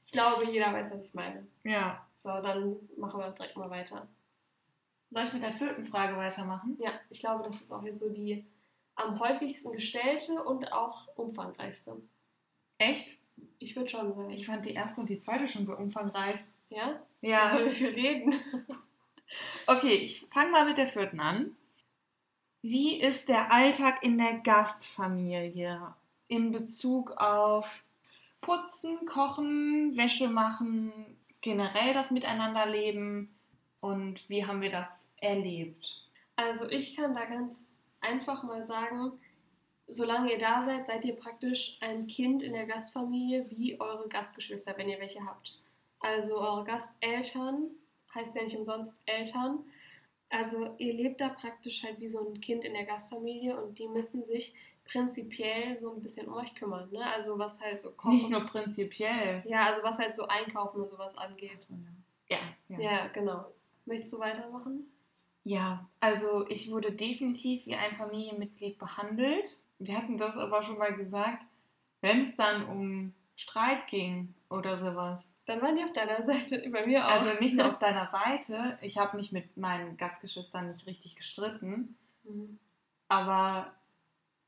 ich glaube, jeder weiß, was ich meine. Ja. So, dann machen wir direkt mal weiter. Soll ich mit der vierten Frage weitermachen? Ja, ich glaube, das ist auch jetzt so die am häufigsten gestellte und auch umfangreichste. Echt? Ich würde schon sagen. Ich fand die erste und die zweite schon so umfangreich. Ja? Ja. Über wir reden. okay, ich fange mal mit der vierten an. Wie ist der Alltag in der Gastfamilie in Bezug auf Putzen, Kochen, Wäsche machen, generell das Miteinanderleben und wie haben wir das erlebt? Also ich kann da ganz einfach mal sagen, solange ihr da seid, seid ihr praktisch ein Kind in der Gastfamilie wie eure Gastgeschwister, wenn ihr welche habt. Also eure Gasteltern heißt ja nicht umsonst Eltern. Also ihr lebt da praktisch halt wie so ein Kind in der Gastfamilie und die müssen sich prinzipiell so ein bisschen um euch kümmern. Ne? Also was halt so kochen. Nicht nur prinzipiell. Ja, also was halt so einkaufen und sowas angeht. Ja, ja. Ja, genau. Möchtest du weitermachen? Ja, also ich wurde definitiv wie ein Familienmitglied behandelt. Wir hatten das aber schon mal gesagt, wenn es dann um Streit ging oder sowas. Dann waren die auf deiner Seite, bei mir auch. Also nicht nur auf deiner Seite. Ich habe mich mit meinen Gastgeschwistern nicht richtig gestritten. Mhm. Aber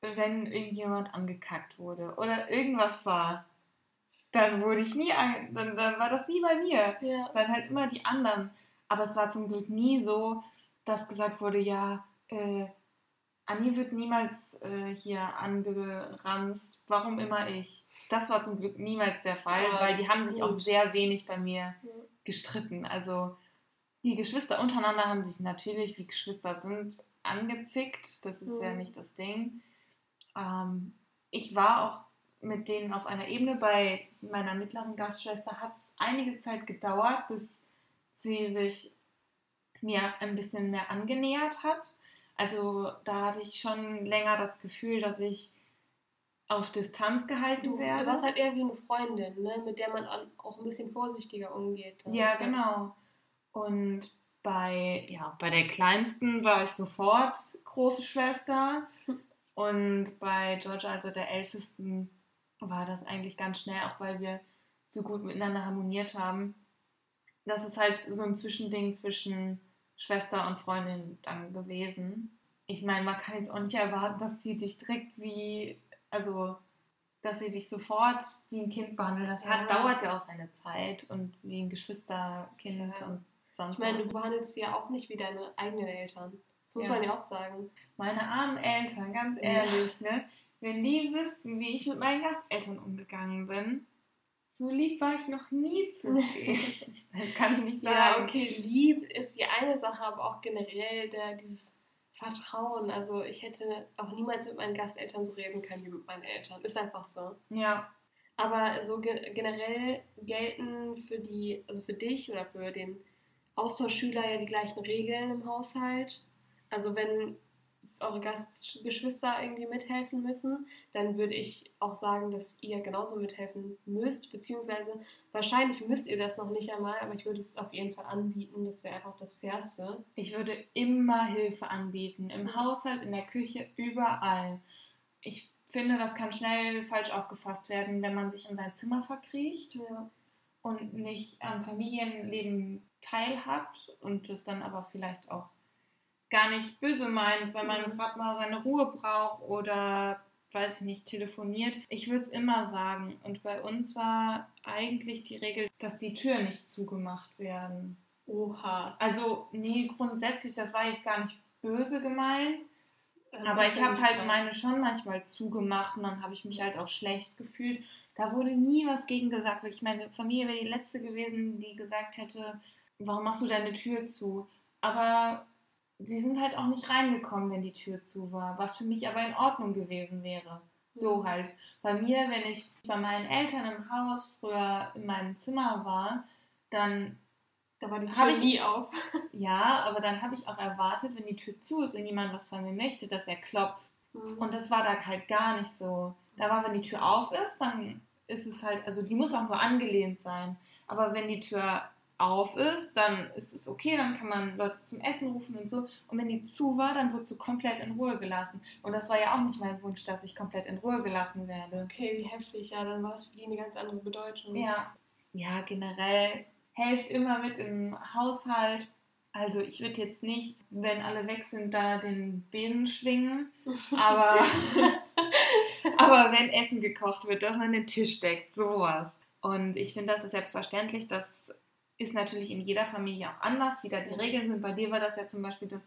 wenn irgendjemand angekackt wurde oder irgendwas war, dann wurde ich nie, an, dann, dann war das nie bei mir. Ja. Dann halt immer die anderen. Aber es war zum Glück nie so, dass gesagt wurde, ja, äh, Anni wird niemals äh, hier angeranzt, warum immer ich. Das war zum Glück niemals der Fall, ja, weil die haben sich gut. auch sehr wenig bei mir ja. gestritten. Also die Geschwister untereinander haben sich natürlich, wie Geschwister sind, angezickt. Das ist ja, ja nicht das Ding. Ähm, ich war auch mit denen auf einer Ebene. Bei meiner mittleren Gastschwester hat es einige Zeit gedauert, bis sie sich mir ein bisschen mehr angenähert hat. Also da hatte ich schon länger das Gefühl, dass ich auf Distanz gehalten werde. Du warst halt eher wie eine Freundin, ne? mit der man auch ein bisschen vorsichtiger umgeht. Ja, genau. Und bei, ja, bei der Kleinsten war ich sofort große Schwester. Und bei Georgia, also der Ältesten, war das eigentlich ganz schnell, auch weil wir so gut miteinander harmoniert haben. Das ist halt so ein Zwischending zwischen Schwester und Freundin dann gewesen. Ich meine, man kann jetzt auch nicht erwarten, dass sie dich direkt wie, also dass sie dich sofort wie ein Kind behandeln. Das hat, Ja. dauert ja auch seine Zeit und wie ein Geschwisterkind Ja. und sonst Ich meine, was. du behandelst sie ja auch nicht wie deine eigenen Eltern. Das muss Ja. man ja auch sagen. Meine armen Eltern, ganz ehrlich, ne? Wenn die wüssten, wie ich mit meinen Gasteltern umgegangen bin, so lieb war ich noch nie zu denen. Das kann ich nicht sagen. Ja, okay, lieb ist die eine Sache, aber auch generell der, dieses Vertrauen. Also ich hätte auch niemals mit meinen Gasteltern so reden können wie mit meinen Eltern. Ist einfach so. Ja, Aber so ge generell gelten für die, also für dich oder für den Austauschschüler ja die gleichen Regeln im Haushalt. Also wenn eure Gastgeschwister irgendwie mithelfen müssen, dann würde ich auch sagen, dass ihr genauso mithelfen müsst, beziehungsweise wahrscheinlich müsst ihr das noch nicht einmal, aber ich würde es auf jeden Fall anbieten. Das wäre einfach das Fairste. ich würde immer Hilfe anbieten. Im Haushalt, in der Küche, überall. Ich finde, das kann schnell falsch aufgefasst werden, wenn man sich in sein Zimmer verkriecht Ja. und nicht am Familienleben teilhabt und es dann aber vielleicht auch gar nicht böse meint, wenn man Mhm. gerade mal seine Ruhe braucht oder weiß ich nicht, telefoniert. Ich würde es immer sagen. Und bei uns war eigentlich die Regel, dass die Türen nicht zugemacht werden. Oha. Also, nee, grundsätzlich, das war jetzt gar nicht böse gemeint. Aber Das ist ich habe halt krass. meine schon manchmal zugemacht und dann habe ich mich halt auch schlecht gefühlt. Da wurde nie was gegen gesagt. Ich meine Familie wäre die letzte gewesen, die gesagt hätte, warum machst du deine Tür zu? Aber sie sind halt auch nicht reingekommen, wenn die Tür zu war, was für mich aber in Ordnung gewesen wäre. So Mhm. halt. Bei mir, wenn ich bei meinen Eltern im Haus früher in meinem Zimmer war, dann Da war die Tür ich- nie auf. ja, aber dann habe ich auch erwartet, wenn die Tür zu ist und jemand was von mir möchte, dass er klopft. Mhm. Und das war da halt gar nicht so. Da war, wenn die Tür auf ist, dann ist es halt, also die muss auch nur angelehnt sein. Aber wenn die Tür auf ist, dann ist es okay, dann kann man Leute zum Essen rufen und so. Und wenn die zu war, dann wird sie komplett in Ruhe gelassen. Und das war ja auch nicht mein Wunsch, dass ich komplett in Ruhe gelassen werde. Okay, wie heftig. Ja, dann war das für die eine ganz andere Bedeutung. Ja. Ja, generell helft immer mit im Haushalt. Also ich würde jetzt nicht, wenn alle weg sind, da den Besen schwingen, aber, aber wenn Essen gekocht wird, dass man den Tisch deckt, sowas. Und ich finde, das ist selbstverständlich. Das ist natürlich in jeder Familie auch anders, wie da die Regeln sind. Bei dir war das ja zum Beispiel, dass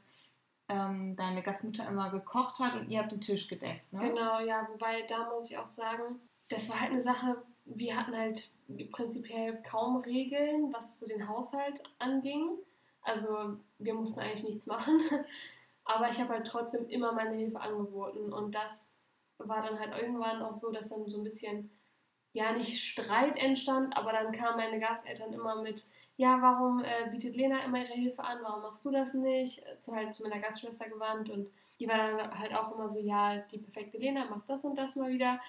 ähm, deine Gastmutter immer gekocht hat und ihr habt den Tisch gedeckt. Ne? Genau, ja, wobei da muss ich auch sagen, das war halt eine Sache, wir hatten halt prinzipiell kaum Regeln, was so den Haushalt anging. Also wir mussten eigentlich nichts machen. Aber ich habe halt trotzdem immer meine Hilfe angeboten. Und das war dann halt irgendwann auch so, dass dann so ein bisschen, ja, nicht Streit entstand, aber dann kamen meine Gasteltern immer mit, ja, warum äh, bietet Lena immer ihre Hilfe an, warum machst du das nicht? Zu, halt zu meiner Gastschwester gewandt und die war dann halt auch immer so, ja, die perfekte Lena macht das und das mal wieder.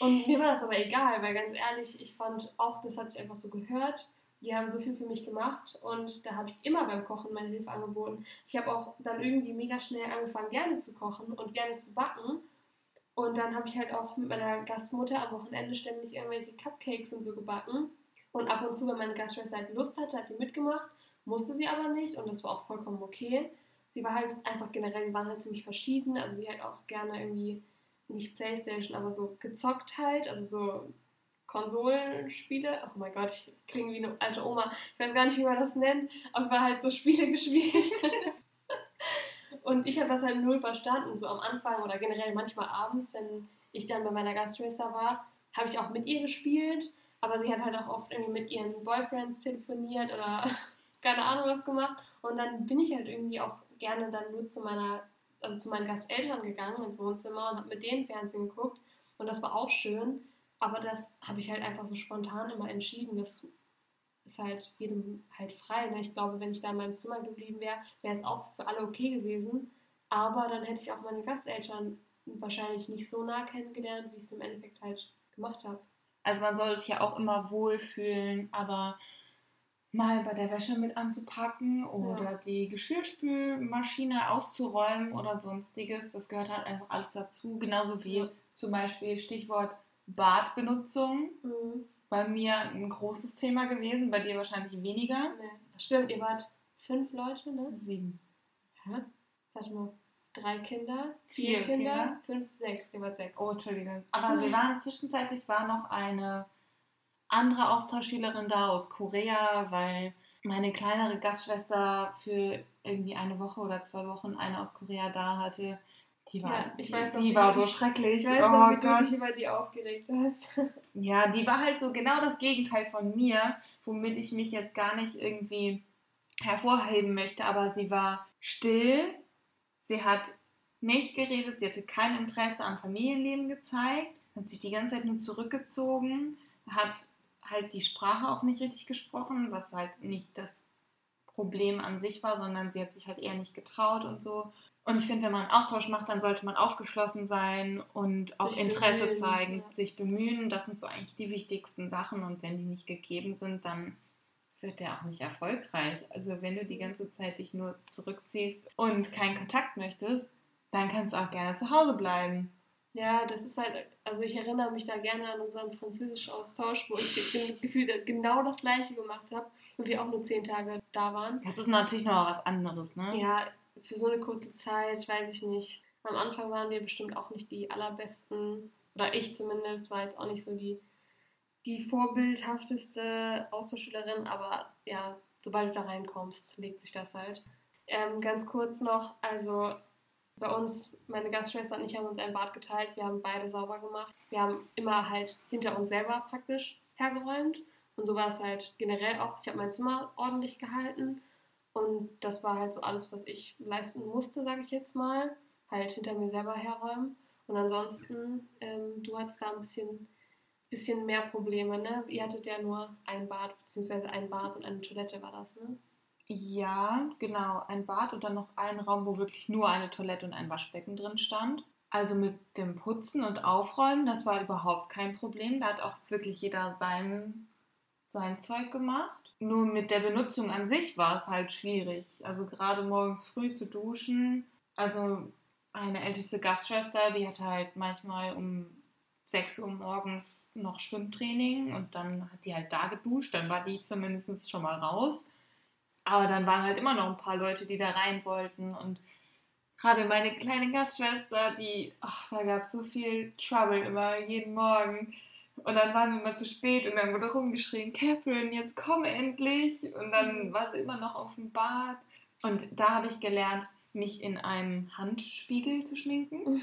Und mir war das aber egal, weil ganz ehrlich, ich fand auch, das hat sich einfach so gehört. Die haben so viel für mich gemacht und da habe ich immer beim Kochen meine Hilfe angeboten. Ich habe auch dann irgendwie mega schnell angefangen, gerne zu kochen und gerne zu backen. Und dann habe ich halt auch mit meiner Gastmutter am Wochenende ständig irgendwelche Cupcakes und so gebacken. Und ab und zu, wenn meine Gastschwester halt Lust hatte, hat die mitgemacht. Musste sie aber nicht und das war auch vollkommen okay. Sie war halt einfach generell, wir waren halt ziemlich verschieden. Also sie hat auch gerne irgendwie, nicht Playstation, aber so gezockt halt. Also so Konsolenspiele. Oh mein Gott, ich klinge wie eine alte Oma. Ich weiß gar nicht, wie man das nennt. Aber wir halt so Spiele gespielt. und ich habe das halt null verstanden. So am Anfang oder generell manchmal abends, wenn ich dann bei meiner Gastschwester war, habe ich auch mit ihr gespielt. Aber sie hat halt auch oft irgendwie mit ihren Boyfriends telefoniert oder keine Ahnung was gemacht. Und dann bin ich halt irgendwie auch gerne dann nur zu meiner, also zu meinen Gasteltern gegangen ins Wohnzimmer und habe mit denen Fernsehen geguckt. Und das war auch schön. Aber das habe ich halt einfach so spontan immer entschieden. Das ist halt jedem halt frei. Ne? Ich glaube, wenn ich da in meinem Zimmer geblieben wäre, wäre es auch für alle okay gewesen. Aber dann hätte ich auch meine Gasteltern wahrscheinlich nicht so nah kennengelernt, wie ich es im Endeffekt halt gemacht habe. Also man soll sich ja auch immer wohlfühlen, aber mal bei der Wäsche mit anzupacken oder Ja. die Geschirrspülmaschine auszuräumen oder sonstiges, das gehört halt einfach alles dazu. Genauso wie Ja. zum Beispiel Stichwort Badbenutzung. Mhm. Bei mir ein großes Thema gewesen, bei dir wahrscheinlich weniger. Nee. Stimmt, ihr wart fünf Leute, ne? Sieben. Hä? Warte mal. Drei Kinder, vier, Vier Kinder, Kinder. fünf, sechs, jeweils sechs. Oh, Entschuldigung. Aber wir waren zwischenzeitlich war noch eine andere Austauschschülerin da aus Korea, weil meine kleinere Gastschwester für irgendwie eine Woche oder zwei Wochen eine aus Korea da hatte. Die war, Ja, ich weiß noch, die war du so schrecklich. Ich weiß oh noch, wie du Gott. dich über die aufgeregt hast. Ja, die war halt so genau das Gegenteil von mir, womit ich mich jetzt gar nicht irgendwie hervorheben möchte, aber sie war still, sie hat nicht geredet, sie hatte kein Interesse am Familienleben gezeigt, hat sich die ganze Zeit nur zurückgezogen, hat halt die Sprache auch nicht richtig gesprochen, was halt nicht das Problem an sich war, sondern sie hat sich halt eher nicht getraut und so. Und ich finde, wenn man einen Austausch macht, dann sollte man aufgeschlossen sein und auch Sich Interesse bemühen, zeigen, ja. sich bemühen. Das sind so eigentlich die wichtigsten Sachen. Und wenn die nicht gegeben sind, dann wird der auch nicht erfolgreich. Also wenn du die ganze Zeit dich nur zurückziehst und keinen Kontakt möchtest, dann kannst du auch gerne zu Hause bleiben. Ja, das ist halt, also ich erinnere mich da gerne an unseren Französisch-Austausch, wo ich ge- gefühlt genau das gleiche gemacht habe und wir auch nur zehn Tage da waren. Das ist natürlich noch was anderes, ne? Ja, für so eine kurze Zeit, weiß ich nicht. Am Anfang waren wir bestimmt auch nicht die allerbesten, oder ich zumindest, war jetzt auch nicht so die, die vorbildhafteste Austauschschülerin, aber ja, sobald du da reinkommst, legt sich das halt. Ähm, ganz kurz noch, also bei uns, meine Gastschwester und ich haben uns ein Bad geteilt, wir haben beide sauber gemacht. Wir haben immer halt hinter uns selber praktisch hergeräumt. Und so war es halt generell auch. Ich habe mein Zimmer ordentlich gehalten. Und das war halt so alles, was ich leisten musste, sage ich jetzt mal. Halt hinter mir selber herräumen. Und ansonsten, ähm, du hattest da ein bisschen, bisschen mehr Probleme, ne? Ihr hattet ja nur ein Bad, beziehungsweise ein Bad und eine Toilette war das, ne? Ja, genau. Ein Bad und dann noch ein Raum, wo wirklich nur eine Toilette und ein Waschbecken drin stand. Also mit dem Putzen und Aufräumen, das war überhaupt kein Problem. Da hat auch wirklich jeder sein, sein Zeug gemacht. Nur mit der Benutzung an sich war es halt schwierig. Also gerade morgens früh zu duschen. Also eine älteste Gastschwester, die hatte halt manchmal um 6 Uhr morgens noch Schwimmtraining und dann hat die halt da geduscht. Dann war die zumindest schon mal raus. Aber dann waren halt immer noch ein paar Leute, die da rein wollten. Und gerade meine kleine Gastschwester, die, ach, da gab es so viel Trouble immer jeden Morgen. Und dann waren wir immer zu spät und dann wurde rumgeschrien, Catherine, jetzt komm endlich. Und dann war sie immer noch auf dem Bad. Und da habe ich gelernt, mich in einem Handspiegel zu schminken.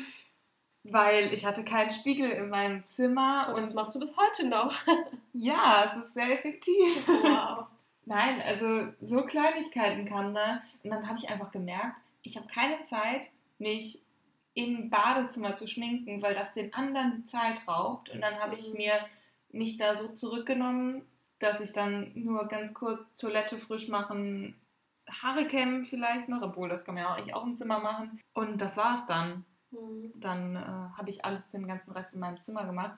Weil ich hatte keinen Spiegel in meinem Zimmer. Und das machst du bis heute noch. ja, es ist sehr effektiv. wow. Nein, also so Kleinigkeiten kamen da. Und dann habe ich einfach gemerkt, ich habe keine Zeit, mich im Badezimmer zu schminken, weil das den anderen die Zeit raubt. Und dann habe ich Mhm. mir mich da so zurückgenommen, dass ich dann nur ganz kurz Toilette frisch machen, Haare kämmen vielleicht noch, obwohl das kann man ja auch, eigentlich auch im Zimmer machen. Und das war's dann. Mhm. Dann äh, habe ich alles den ganzen Rest in meinem Zimmer gemacht.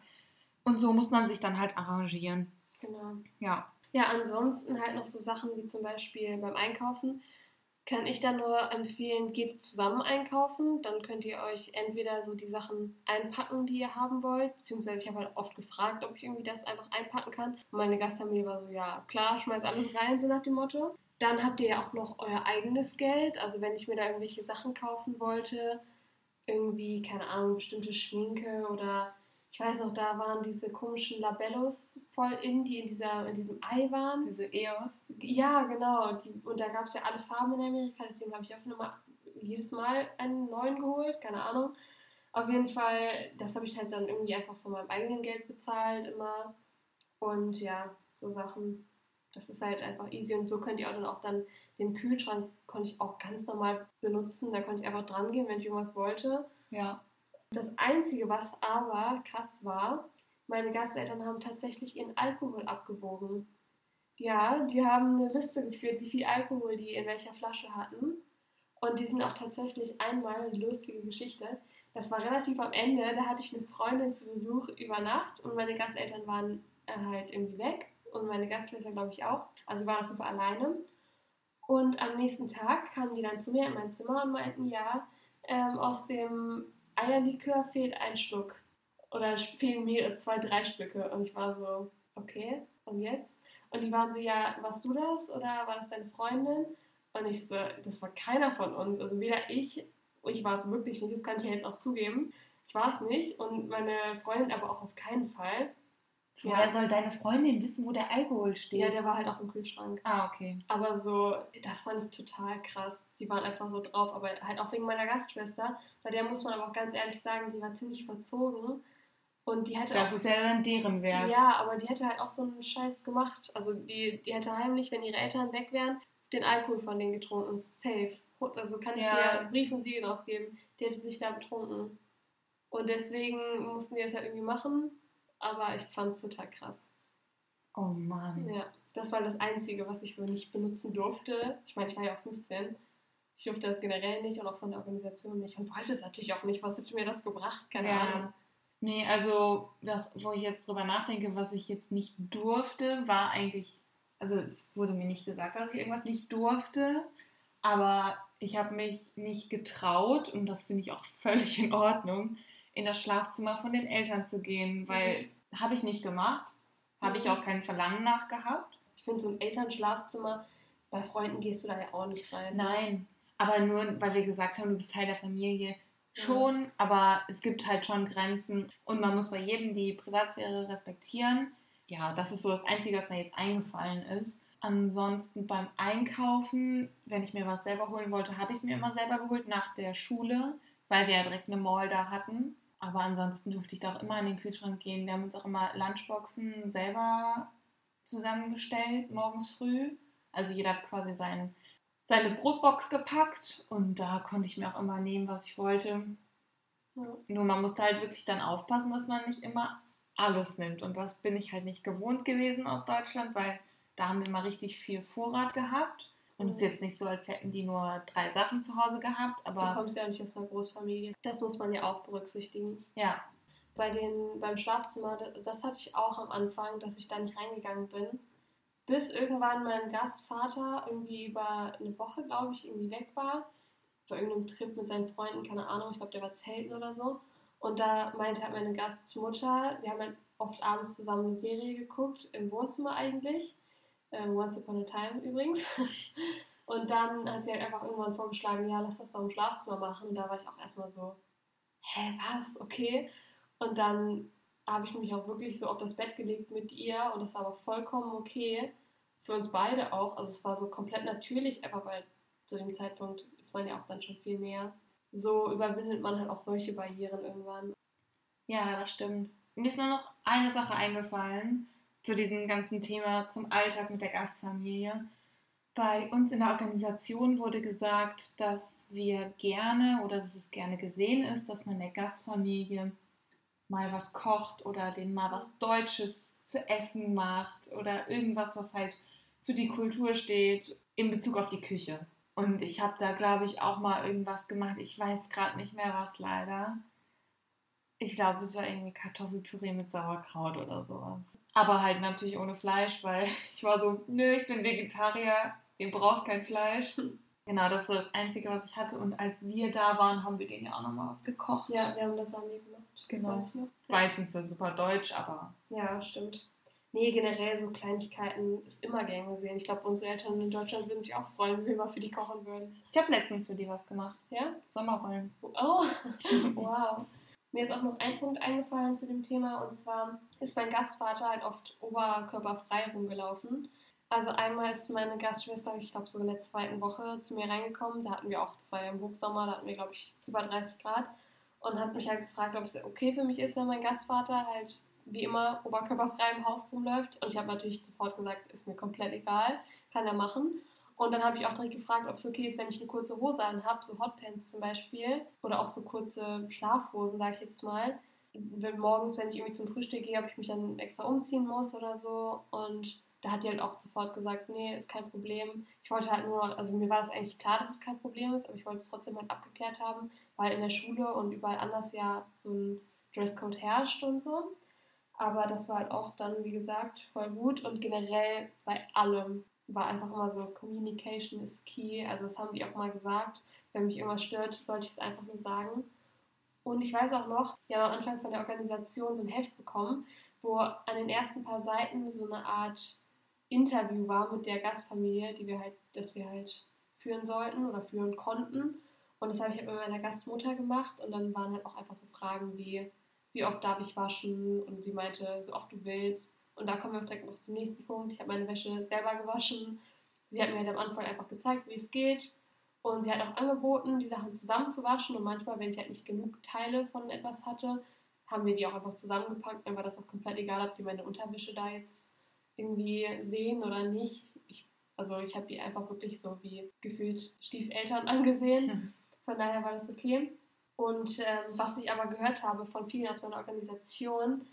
Und so muss man sich dann halt arrangieren. Genau. Ja. Ja, ansonsten halt noch so Sachen wie zum Beispiel beim Einkaufen. Kann ich dann nur empfehlen, geht zusammen einkaufen. Dann könnt ihr euch entweder so die Sachen einpacken, die ihr haben wollt. Beziehungsweise ich habe halt oft gefragt, ob ich irgendwie das einfach einpacken kann. Und meine Gastfamilie war so, ja klar, schmeiß alles rein, so nach dem Motto. Dann habt ihr ja auch noch euer eigenes Geld. Also wenn ich mir da irgendwelche Sachen kaufen wollte, irgendwie, keine Ahnung, bestimmte Schminke oder ich weiß noch, da waren diese komischen Labellos voll in, die in, dieser, in diesem Ei waren. Diese EOS. Ja, genau. Die, und da gab es ja alle Farben in Amerika, deswegen habe ich auch immer jedes Mal einen neuen geholt, keine Ahnung. Auf jeden Fall, das habe ich halt dann irgendwie einfach von meinem eigenen Geld bezahlt immer. Und ja, so Sachen. Das ist halt einfach easy und so könnt ihr auch dann auch dann den Kühlschrank konnte ich auch ganz normal benutzen. Da konnte ich einfach dran gehen, wenn ich irgendwas wollte. Ja. Das Einzige, was aber krass war, meine Gasteltern haben tatsächlich ihren Alkohol abgewogen. Ja, die haben eine Liste geführt, wie viel Alkohol die in welcher Flasche hatten. Und die sind auch tatsächlich einmal eine lustige Geschichte. Das war relativ am Ende, da hatte ich eine Freundin zu Besuch über Nacht und meine Gasteltern waren äh, halt irgendwie weg und meine Gastschwester glaube ich auch. Also wir waren auf jeden Fall alleine. Und am nächsten Tag kamen die dann zu mir in mein Zimmer und meinten, ja, ähm, aus dem Eierlikör fehlt ein Schluck. Oder fehlen mir zwei, drei Stücke. Und ich war so, okay, und jetzt? Und die waren so, ja, warst du das oder war das deine Freundin? Und ich so, das war keiner von uns. Also weder ich ich war es wirklich nicht, das kann ich ja jetzt auch zugeben. Ich war es nicht und meine Freundin aber auch auf keinen Fall. Woher ja. soll deine Freundin wissen, wo der Alkohol steht? Ja, der war halt auch im Kühlschrank. Ah, okay. Aber so, das fand ich total krass. Die waren einfach so drauf, aber halt auch wegen meiner Gastschwester. Bei der muss man aber auch ganz ehrlich sagen, die war ziemlich verzogen. Und die hätte das auch, ist ja dann deren Wert. Ja, aber die hätte halt auch so einen Scheiß gemacht. Also die, die hätte heimlich, wenn ihre Eltern weg wären, den Alkohol von denen getrunken. Safe. Also kann ich ja. dir Brief und Siegel drauf geben. Die hätte sich da betrunken. Und deswegen mussten die das halt irgendwie machen. Aber ich fand es total krass. Oh Mann. Ja, das war das Einzige, was ich so nicht benutzen durfte. Ich meine, ich war ja auch 15. Ich durfte das generell nicht und auch von der Organisation nicht. Und wollte es natürlich auch nicht. Was hätte mir das gebracht? Keine ja. Ahnung. Nee, also das, wo ich jetzt drüber nachdenke, was ich jetzt nicht durfte, war eigentlich, also es wurde mir nicht gesagt, dass ich irgendwas nicht durfte, aber ich habe mich nicht getraut, und das finde ich auch völlig in Ordnung, in das Schlafzimmer von den Eltern zu gehen, weil mhm. habe ich nicht gemacht, habe ich mhm. auch kein Verlangen nach gehabt. Ich finde so ein Elternschlafzimmer, bei Freunden gehst du da ja auch nicht rein. Nein, aber nur, weil wir gesagt haben, du bist Teil der Familie, schon, ja. aber es gibt halt schon Grenzen und man muss bei jedem die Privatsphäre respektieren. Ja, das ist so das Einzige, was mir jetzt eingefallen ist. Ansonsten beim Einkaufen, wenn ich mir was selber holen wollte, habe ich es mir immer selber geholt nach der Schule, weil wir ja direkt eine Mall da hatten. Aber ansonsten durfte ich da auch immer in den Kühlschrank gehen. Wir haben uns auch immer Lunchboxen selber zusammengestellt, morgens früh. Also jeder hat quasi seinen seine Brotbox gepackt und da konnte ich mir auch immer nehmen, was ich wollte. Ja. Nur man musste halt wirklich dann aufpassen, dass man nicht immer alles nimmt. Und das bin ich halt nicht gewohnt gewesen aus Deutschland, weil da haben wir mal richtig viel Vorrat gehabt. Und es ist jetzt nicht so, als hätten die nur drei Sachen zu Hause gehabt, aber. Du kommst ja nicht aus einer Großfamilie. Das muss man ja auch berücksichtigen. Ja. Bei den, beim Schlafzimmer, das hatte ich auch am Anfang, dass ich da nicht reingegangen bin bis irgendwann mein Gastvater irgendwie über eine Woche, glaube ich, irgendwie weg war. Bei irgendeinem Trip mit seinen Freunden, keine Ahnung, ich glaube, der war Zelten oder so. Und da meinte halt meine Gastmutter, wir haben halt oft abends zusammen eine Serie geguckt, im Wohnzimmer eigentlich. Ähm, Once Upon a Time übrigens. Und dann hat sie halt einfach irgendwann vorgeschlagen, ja, lass das doch im Schlafzimmer machen. Und da war ich auch erstmal so, hä, was? Okay. Und dann habe ich mich auch wirklich so auf das Bett gelegt mit ihr und das war aber vollkommen okay. Für uns beide auch. Also es war so komplett natürlich, einfach weil zu dem Zeitpunkt ist man ja auch dann schon viel näher. So überwindet man halt auch solche Barrieren irgendwann. Ja, das stimmt. Mir ist nur noch eine Sache eingefallen zu diesem ganzen Thema zum Alltag mit der Gastfamilie. Bei uns in der Organisation wurde gesagt, dass wir gerne oder dass es gerne gesehen ist, dass man der Gastfamilie mal was kocht oder denen mal was Deutsches zu essen macht oder irgendwas, was halt für die Kultur steht in Bezug auf die Küche. Und ich habe da, glaube ich, auch mal irgendwas gemacht. Ich weiß gerade nicht mehr was leider. Ich glaube, es war irgendwie Kartoffelpüree mit Sauerkraut oder sowas. Aber halt natürlich ohne Fleisch, weil ich war so, nö, ich bin Vegetarier, ihr braucht kein Fleisch. Genau, das war das Einzige, was ich hatte. Und als wir da waren, haben wir denen ja auch nochmal was gekocht. Ja, wir haben das auch nie gemacht. Genau. Das war jetzt nicht so super deutsch, aber. Ja, stimmt. Nee, generell so Kleinigkeiten ist immer gern gesehen. Ich glaube, unsere Eltern in Deutschland würden sich auch freuen, wenn wir mal für die kochen würden. Ich habe letztens für die was gemacht. Ja? Sommerrollen. Oh, wow. Mir ist auch noch ein Punkt eingefallen zu dem Thema und zwar ist mein Gastvater halt oft oberkörperfrei rumgelaufen. Also einmal ist meine Gastschwester, ich glaube so in der zweiten Woche, zu mir reingekommen. Da hatten wir auch, ja im Hochsommer, da hatten wir glaube ich über 30 Grad. Und hat mich halt gefragt, ob es okay für mich ist, wenn mein Gastvater halt wie immer oberkörperfrei im Haus rumläuft. Und ich habe natürlich sofort gesagt, ist mir komplett egal, kann er machen. Und dann habe ich auch direkt gefragt, ob es okay ist, wenn ich eine kurze Hose anhabe, so Hotpants zum Beispiel. Oder auch so kurze Schlafhosen, sage ich jetzt mal. Wenn morgens, wenn ich irgendwie zum Frühstück gehe, ob ich mich dann extra umziehen muss oder so. Und da hat die halt auch sofort gesagt, nee, ist kein Problem. Ich wollte halt nur, also mir war das eigentlich klar, dass es kein Problem ist, aber ich wollte es trotzdem halt abgeklärt haben, weil in der Schule und überall anders ja so ein Dresscode herrscht und so. Aber das war halt auch dann, wie gesagt, voll gut und generell bei allem war einfach immer so, Communication is key. Also das haben die auch mal gesagt. Wenn mich irgendwas stört, sollte ich es einfach nur sagen. Und ich weiß auch noch, wir haben am Anfang von der Organisation so ein Heft bekommen, wo an den ersten paar Seiten so eine Art Interview war mit der Gastfamilie, die wir halt, das wir halt führen sollten oder führen konnten. Und das habe ich halt mit meiner Gastmutter gemacht und dann waren halt auch einfach so Fragen wie, wie oft darf ich waschen? Und sie meinte, so oft du willst. Und da kommen wir direkt noch zum nächsten Punkt. Ich habe meine Wäsche selber gewaschen. Sie hat mir halt am Anfang einfach gezeigt, wie es geht. Und sie hat auch angeboten, die Sachen zusammen zu waschen. Und manchmal, wenn ich halt nicht genug Teile von etwas hatte, haben wir die auch einfach zusammengepackt. Dann war das auch komplett egal, ob die meine Unterwäsche da jetzt irgendwie sehen oder nicht. Ich, also ich habe die einfach wirklich so wie gefühlt Stiefeltern angesehen. Von daher war das okay. Und ähm, was ich aber gehört habe von vielen aus meiner Organisation,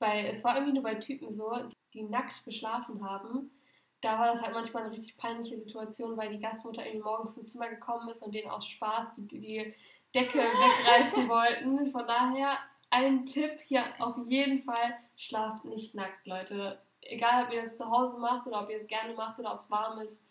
bei, es war irgendwie nur bei Typen so, die nackt geschlafen haben, da war das halt manchmal eine richtig peinliche Situation, weil die Gastmutter irgendwie morgens ins Zimmer gekommen ist und denen aus Spaß die, die Decke wegreißen wollten. Von daher ein Tipp hier auf jeden Fall, schlaft nicht nackt, Leute. Egal, ob ihr das zu Hause macht oder ob ihr es gerne macht oder ob es warm ist,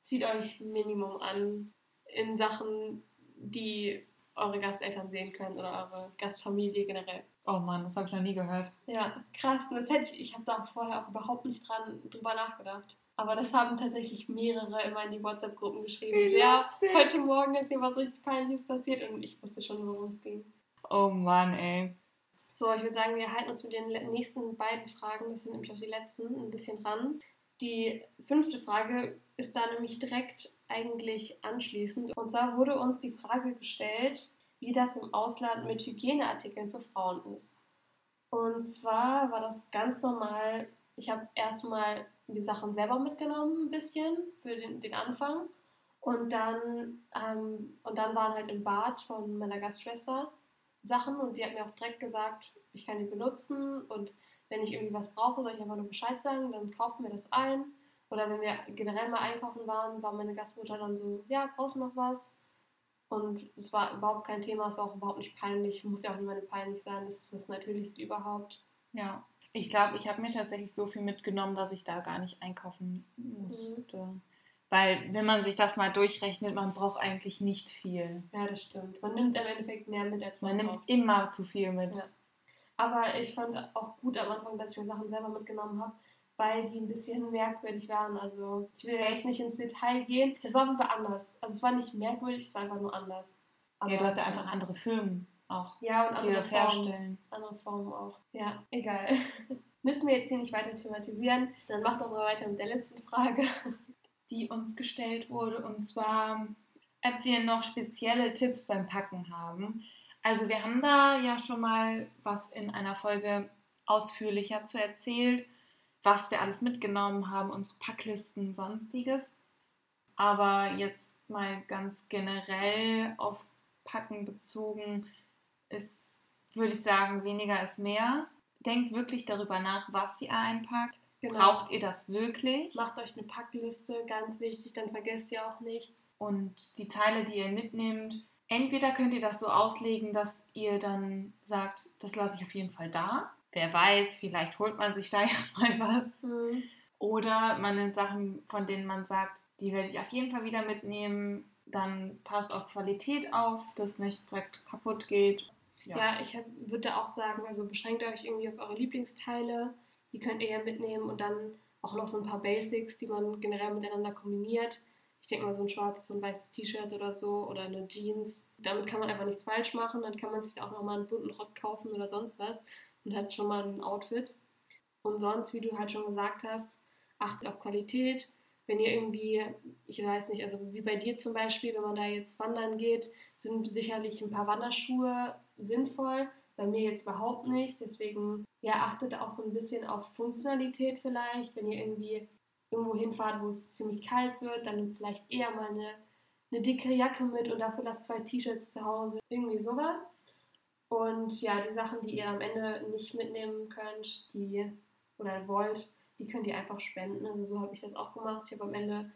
zieht euch Minimum an in Sachen, die eure Gasteltern sehen können oder eure Gastfamilie generell. Oh Mann, das habe ich noch nie gehört. Ja, krass. Das hätte ich, ich habe da vorher auch überhaupt nicht dran drüber nachgedacht. Aber das haben tatsächlich mehrere immer in die WhatsApp-Gruppen geschrieben. Wie ja, lustig. heute Morgen ist hier was richtig Peinliches passiert und ich wusste schon, worum es ging. Oh Mann, ey. So, ich würde sagen, wir halten uns mit den nächsten beiden Fragen, das sind nämlich auch die letzten, ein bisschen ran. Die fünfte Frage ist da nämlich direkt eigentlich anschließend. Und zwar wurde uns die Frage gestellt, wie das im Ausland mit Hygieneartikeln für Frauen ist. Und zwar war das ganz normal. Ich habe erstmal die Sachen selber mitgenommen, ein bisschen für den, den Anfang. Und dann, ähm, und dann waren halt im Bad von meiner Gastschwester Sachen und die hat mir auch direkt gesagt, ich kann die benutzen und wenn ich irgendwie was brauche, soll ich einfach nur Bescheid sagen, dann kaufen wir das ein. Oder wenn wir generell mal einkaufen waren, war meine Gastmutter dann so, ja, brauchst du noch was? Und es war überhaupt kein Thema, es war auch überhaupt nicht peinlich, muss ja auch niemandem peinlich sein, das ist das Natürlichste überhaupt. Ja. Ich glaube, ich habe mir tatsächlich so viel mitgenommen, dass ich da gar nicht einkaufen musste. Weil, wenn man sich das mal durchrechnet, man braucht eigentlich nicht viel. Ja, das stimmt. Man nimmt im Endeffekt mehr mit, als man, Man nimmt braucht. immer zu viel mit. Ja. Aber ich fand auch gut am Anfang, dass ich mir Sachen selber mitgenommen habe, weil die ein bisschen merkwürdig waren. Also ich will ja jetzt nicht ins Detail gehen. Es war auf jeden Fall anders. Also es war nicht merkwürdig, es war einfach nur anders. ja, du hast ja einfach andere Firmen auch, ja, und die andere das Formen. herstellen. Andere Formen auch. Ja, egal. Müssen wir jetzt hier nicht weiter thematisieren. Dann macht doch mal weiter mit der letzten Frage. Die uns gestellt wurde, und zwar, ob wir noch spezielle Tipps beim Packen haben. Also wir haben da ja schon mal was in einer Folge ausführlicher zu erzählt, was wir alles mitgenommen haben, unsere Packlisten, sonstiges. Aber jetzt mal ganz generell aufs Packen bezogen ist, würde ich sagen, weniger ist mehr. Denkt wirklich darüber nach, was ihr einpackt. Genau. Braucht ihr das wirklich? Macht euch eine Packliste, ganz wichtig, dann vergesst ihr auch nichts. Und die Teile, die ihr mitnehmt, entweder könnt ihr das so auslegen, dass ihr dann sagt, das lasse ich auf jeden Fall da. Wer weiß, vielleicht holt man sich da ja mal was. Hm. Oder man nimmt Sachen, von denen man sagt, die werde ich auf jeden Fall wieder mitnehmen. Dann passt auf Qualität auf, dass nicht direkt kaputt geht. Ja, ich würde auch sagen, also beschränkt euch irgendwie auf eure Lieblingsteile. Die könnt ihr ja mitnehmen und dann auch noch so ein paar Basics, die man generell miteinander kombiniert. Ich denke mal, so ein schwarzes und weißes T-Shirt oder so oder eine Jeans. Damit kann man einfach nichts falsch machen. Dann kann man sich auch nochmal einen bunten Rock kaufen oder sonst was und hat schon mal ein Outfit. Und sonst, wie du halt schon gesagt hast, achtet auf Qualität. Wenn ihr irgendwie, ich weiß nicht, also wie bei dir zum Beispiel, wenn man da jetzt wandern geht, sind sicherlich ein paar Wanderschuhe sinnvoll. Bei mir jetzt überhaupt nicht. Deswegen, ja, achtet auch so ein bisschen auf Funktionalität vielleicht. Wenn ihr irgendwie irgendwo hinfahrt, wo es ziemlich kalt wird, dann nehmt vielleicht eher mal eine, eine dickere Jacke mit und dafür lasst zwei T-Shirts zu Hause. Irgendwie sowas. Und ja, die Sachen, die ihr am Ende nicht mitnehmen könnt, die oder wollt, die könnt ihr einfach spenden. Also so habe ich das auch gemacht. Ich habe am Ende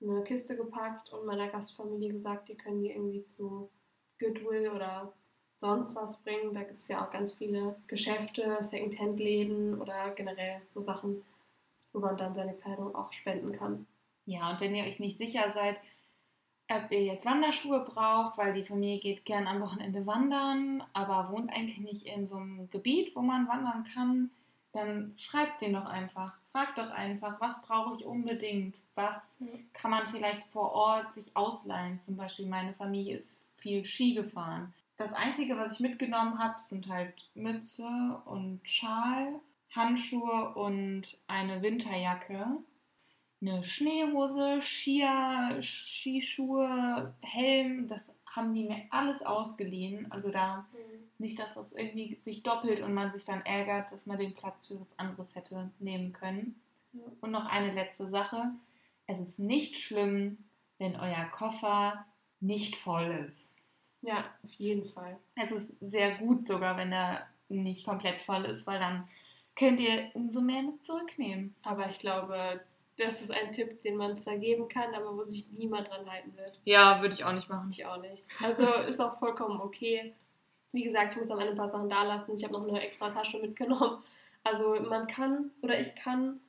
eine Kiste gepackt und meiner Gastfamilie gesagt, die können die irgendwie zu Goodwill oder sonst was bringen. Da gibt es ja auch ganz viele Geschäfte, Secondhand-Läden oder generell so Sachen, wo man dann seine Kleidung auch spenden kann. Ja, und wenn ihr euch nicht sicher seid, ob ihr jetzt Wanderschuhe braucht, weil die Familie geht gern am Wochenende wandern, aber wohnt eigentlich nicht in so einem Gebiet, wo man wandern kann, dann schreibt den doch einfach. Fragt doch einfach, was brauche ich unbedingt? Was kann man vielleicht vor Ort sich ausleihen? Zum Beispiel meine Familie ist viel Ski gefahren. Das Einzige, was ich mitgenommen habe, sind halt Mütze und Schal, Handschuhe und eine Winterjacke, eine Schneehose, Skier, Skischuhe, Helm. Das haben die mir alles ausgeliehen. Also da Mhm. nicht, dass das irgendwie sich doppelt und man sich dann ärgert, dass man den Platz für was anderes hätte nehmen können. Und noch eine letzte Sache. Es ist nicht schlimm, wenn euer Koffer nicht voll ist. Ja, auf jeden Fall. Es ist sehr gut sogar, wenn er nicht komplett voll ist, weil dann könnt ihr umso mehr mit zurücknehmen. Aber ich glaube, das ist ein Tipp, den man zwar geben kann, aber wo sich niemand dran halten wird. Ja, würde ich auch nicht machen. Ich auch nicht. Also ist auch vollkommen okay. Wie gesagt, ich muss am Ende ein paar Sachen da lassen. Ich habe noch eine extra Tasche mitgenommen. Also man kann oder ich kann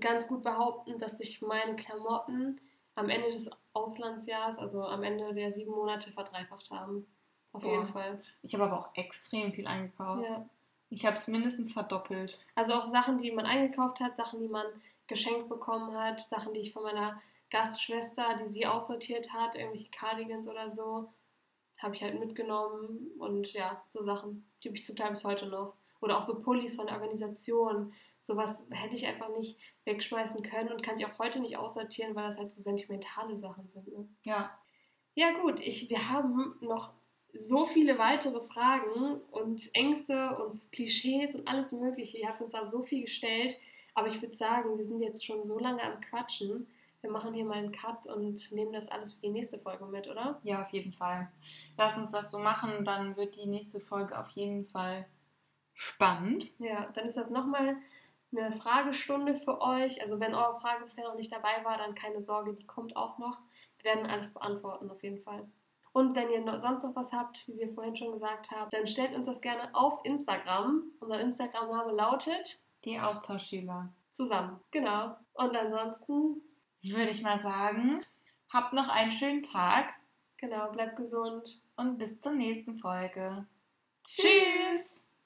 ganz gut behaupten, dass sich meine Klamotten am Ende des Auslandsjahres, also am Ende der sieben Monate, verdreifacht haben. Auf Boah. jeden Fall. Ich habe aber auch extrem viel eingekauft. Ja. Ich habe es mindestens verdoppelt. Also auch Sachen, die man eingekauft hat, Sachen, die man geschenkt bekommen hat, Sachen, die ich von meiner Gastschwester, die sie aussortiert hat, irgendwelche Cardigans oder so, habe ich halt mitgenommen und ja, so Sachen, die habe ich zum Teil bis heute noch. Oder auch so Pullis von der Organisation. Sowas hätte ich einfach nicht wegschmeißen können und kann ich auch heute nicht aussortieren, weil das halt so sentimentale Sachen sind. Ne? Ja. Ja gut, ich, wir haben noch so viele weitere Fragen und Ängste und Klischees und alles Mögliche. Ihr habt uns da so viel gestellt. Aber ich würde sagen, wir sind jetzt schon so lange am Quatschen. Wir machen hier mal einen Cut und nehmen das alles für die nächste Folge mit, oder? Ja, auf jeden Fall. Lass uns das so machen, dann wird die nächste Folge auf jeden Fall spannend. Ja, dann ist das nochmal eine Fragestunde für euch. Also wenn eure Frage bisher noch nicht dabei war, dann keine Sorge, die kommt auch noch. Wir werden alles beantworten auf jeden Fall. Und wenn ihr sonst noch was habt, wie wir vorhin schon gesagt haben, dann stellt uns das gerne auf Instagram. Unser Instagram-Name lautet Die Austauschschüler. zusammen. Genau. Und ansonsten, Würde ich mal sagen, habt noch einen schönen Tag genau, bleibt gesund. und bis zur nächsten Folge. Tschüss!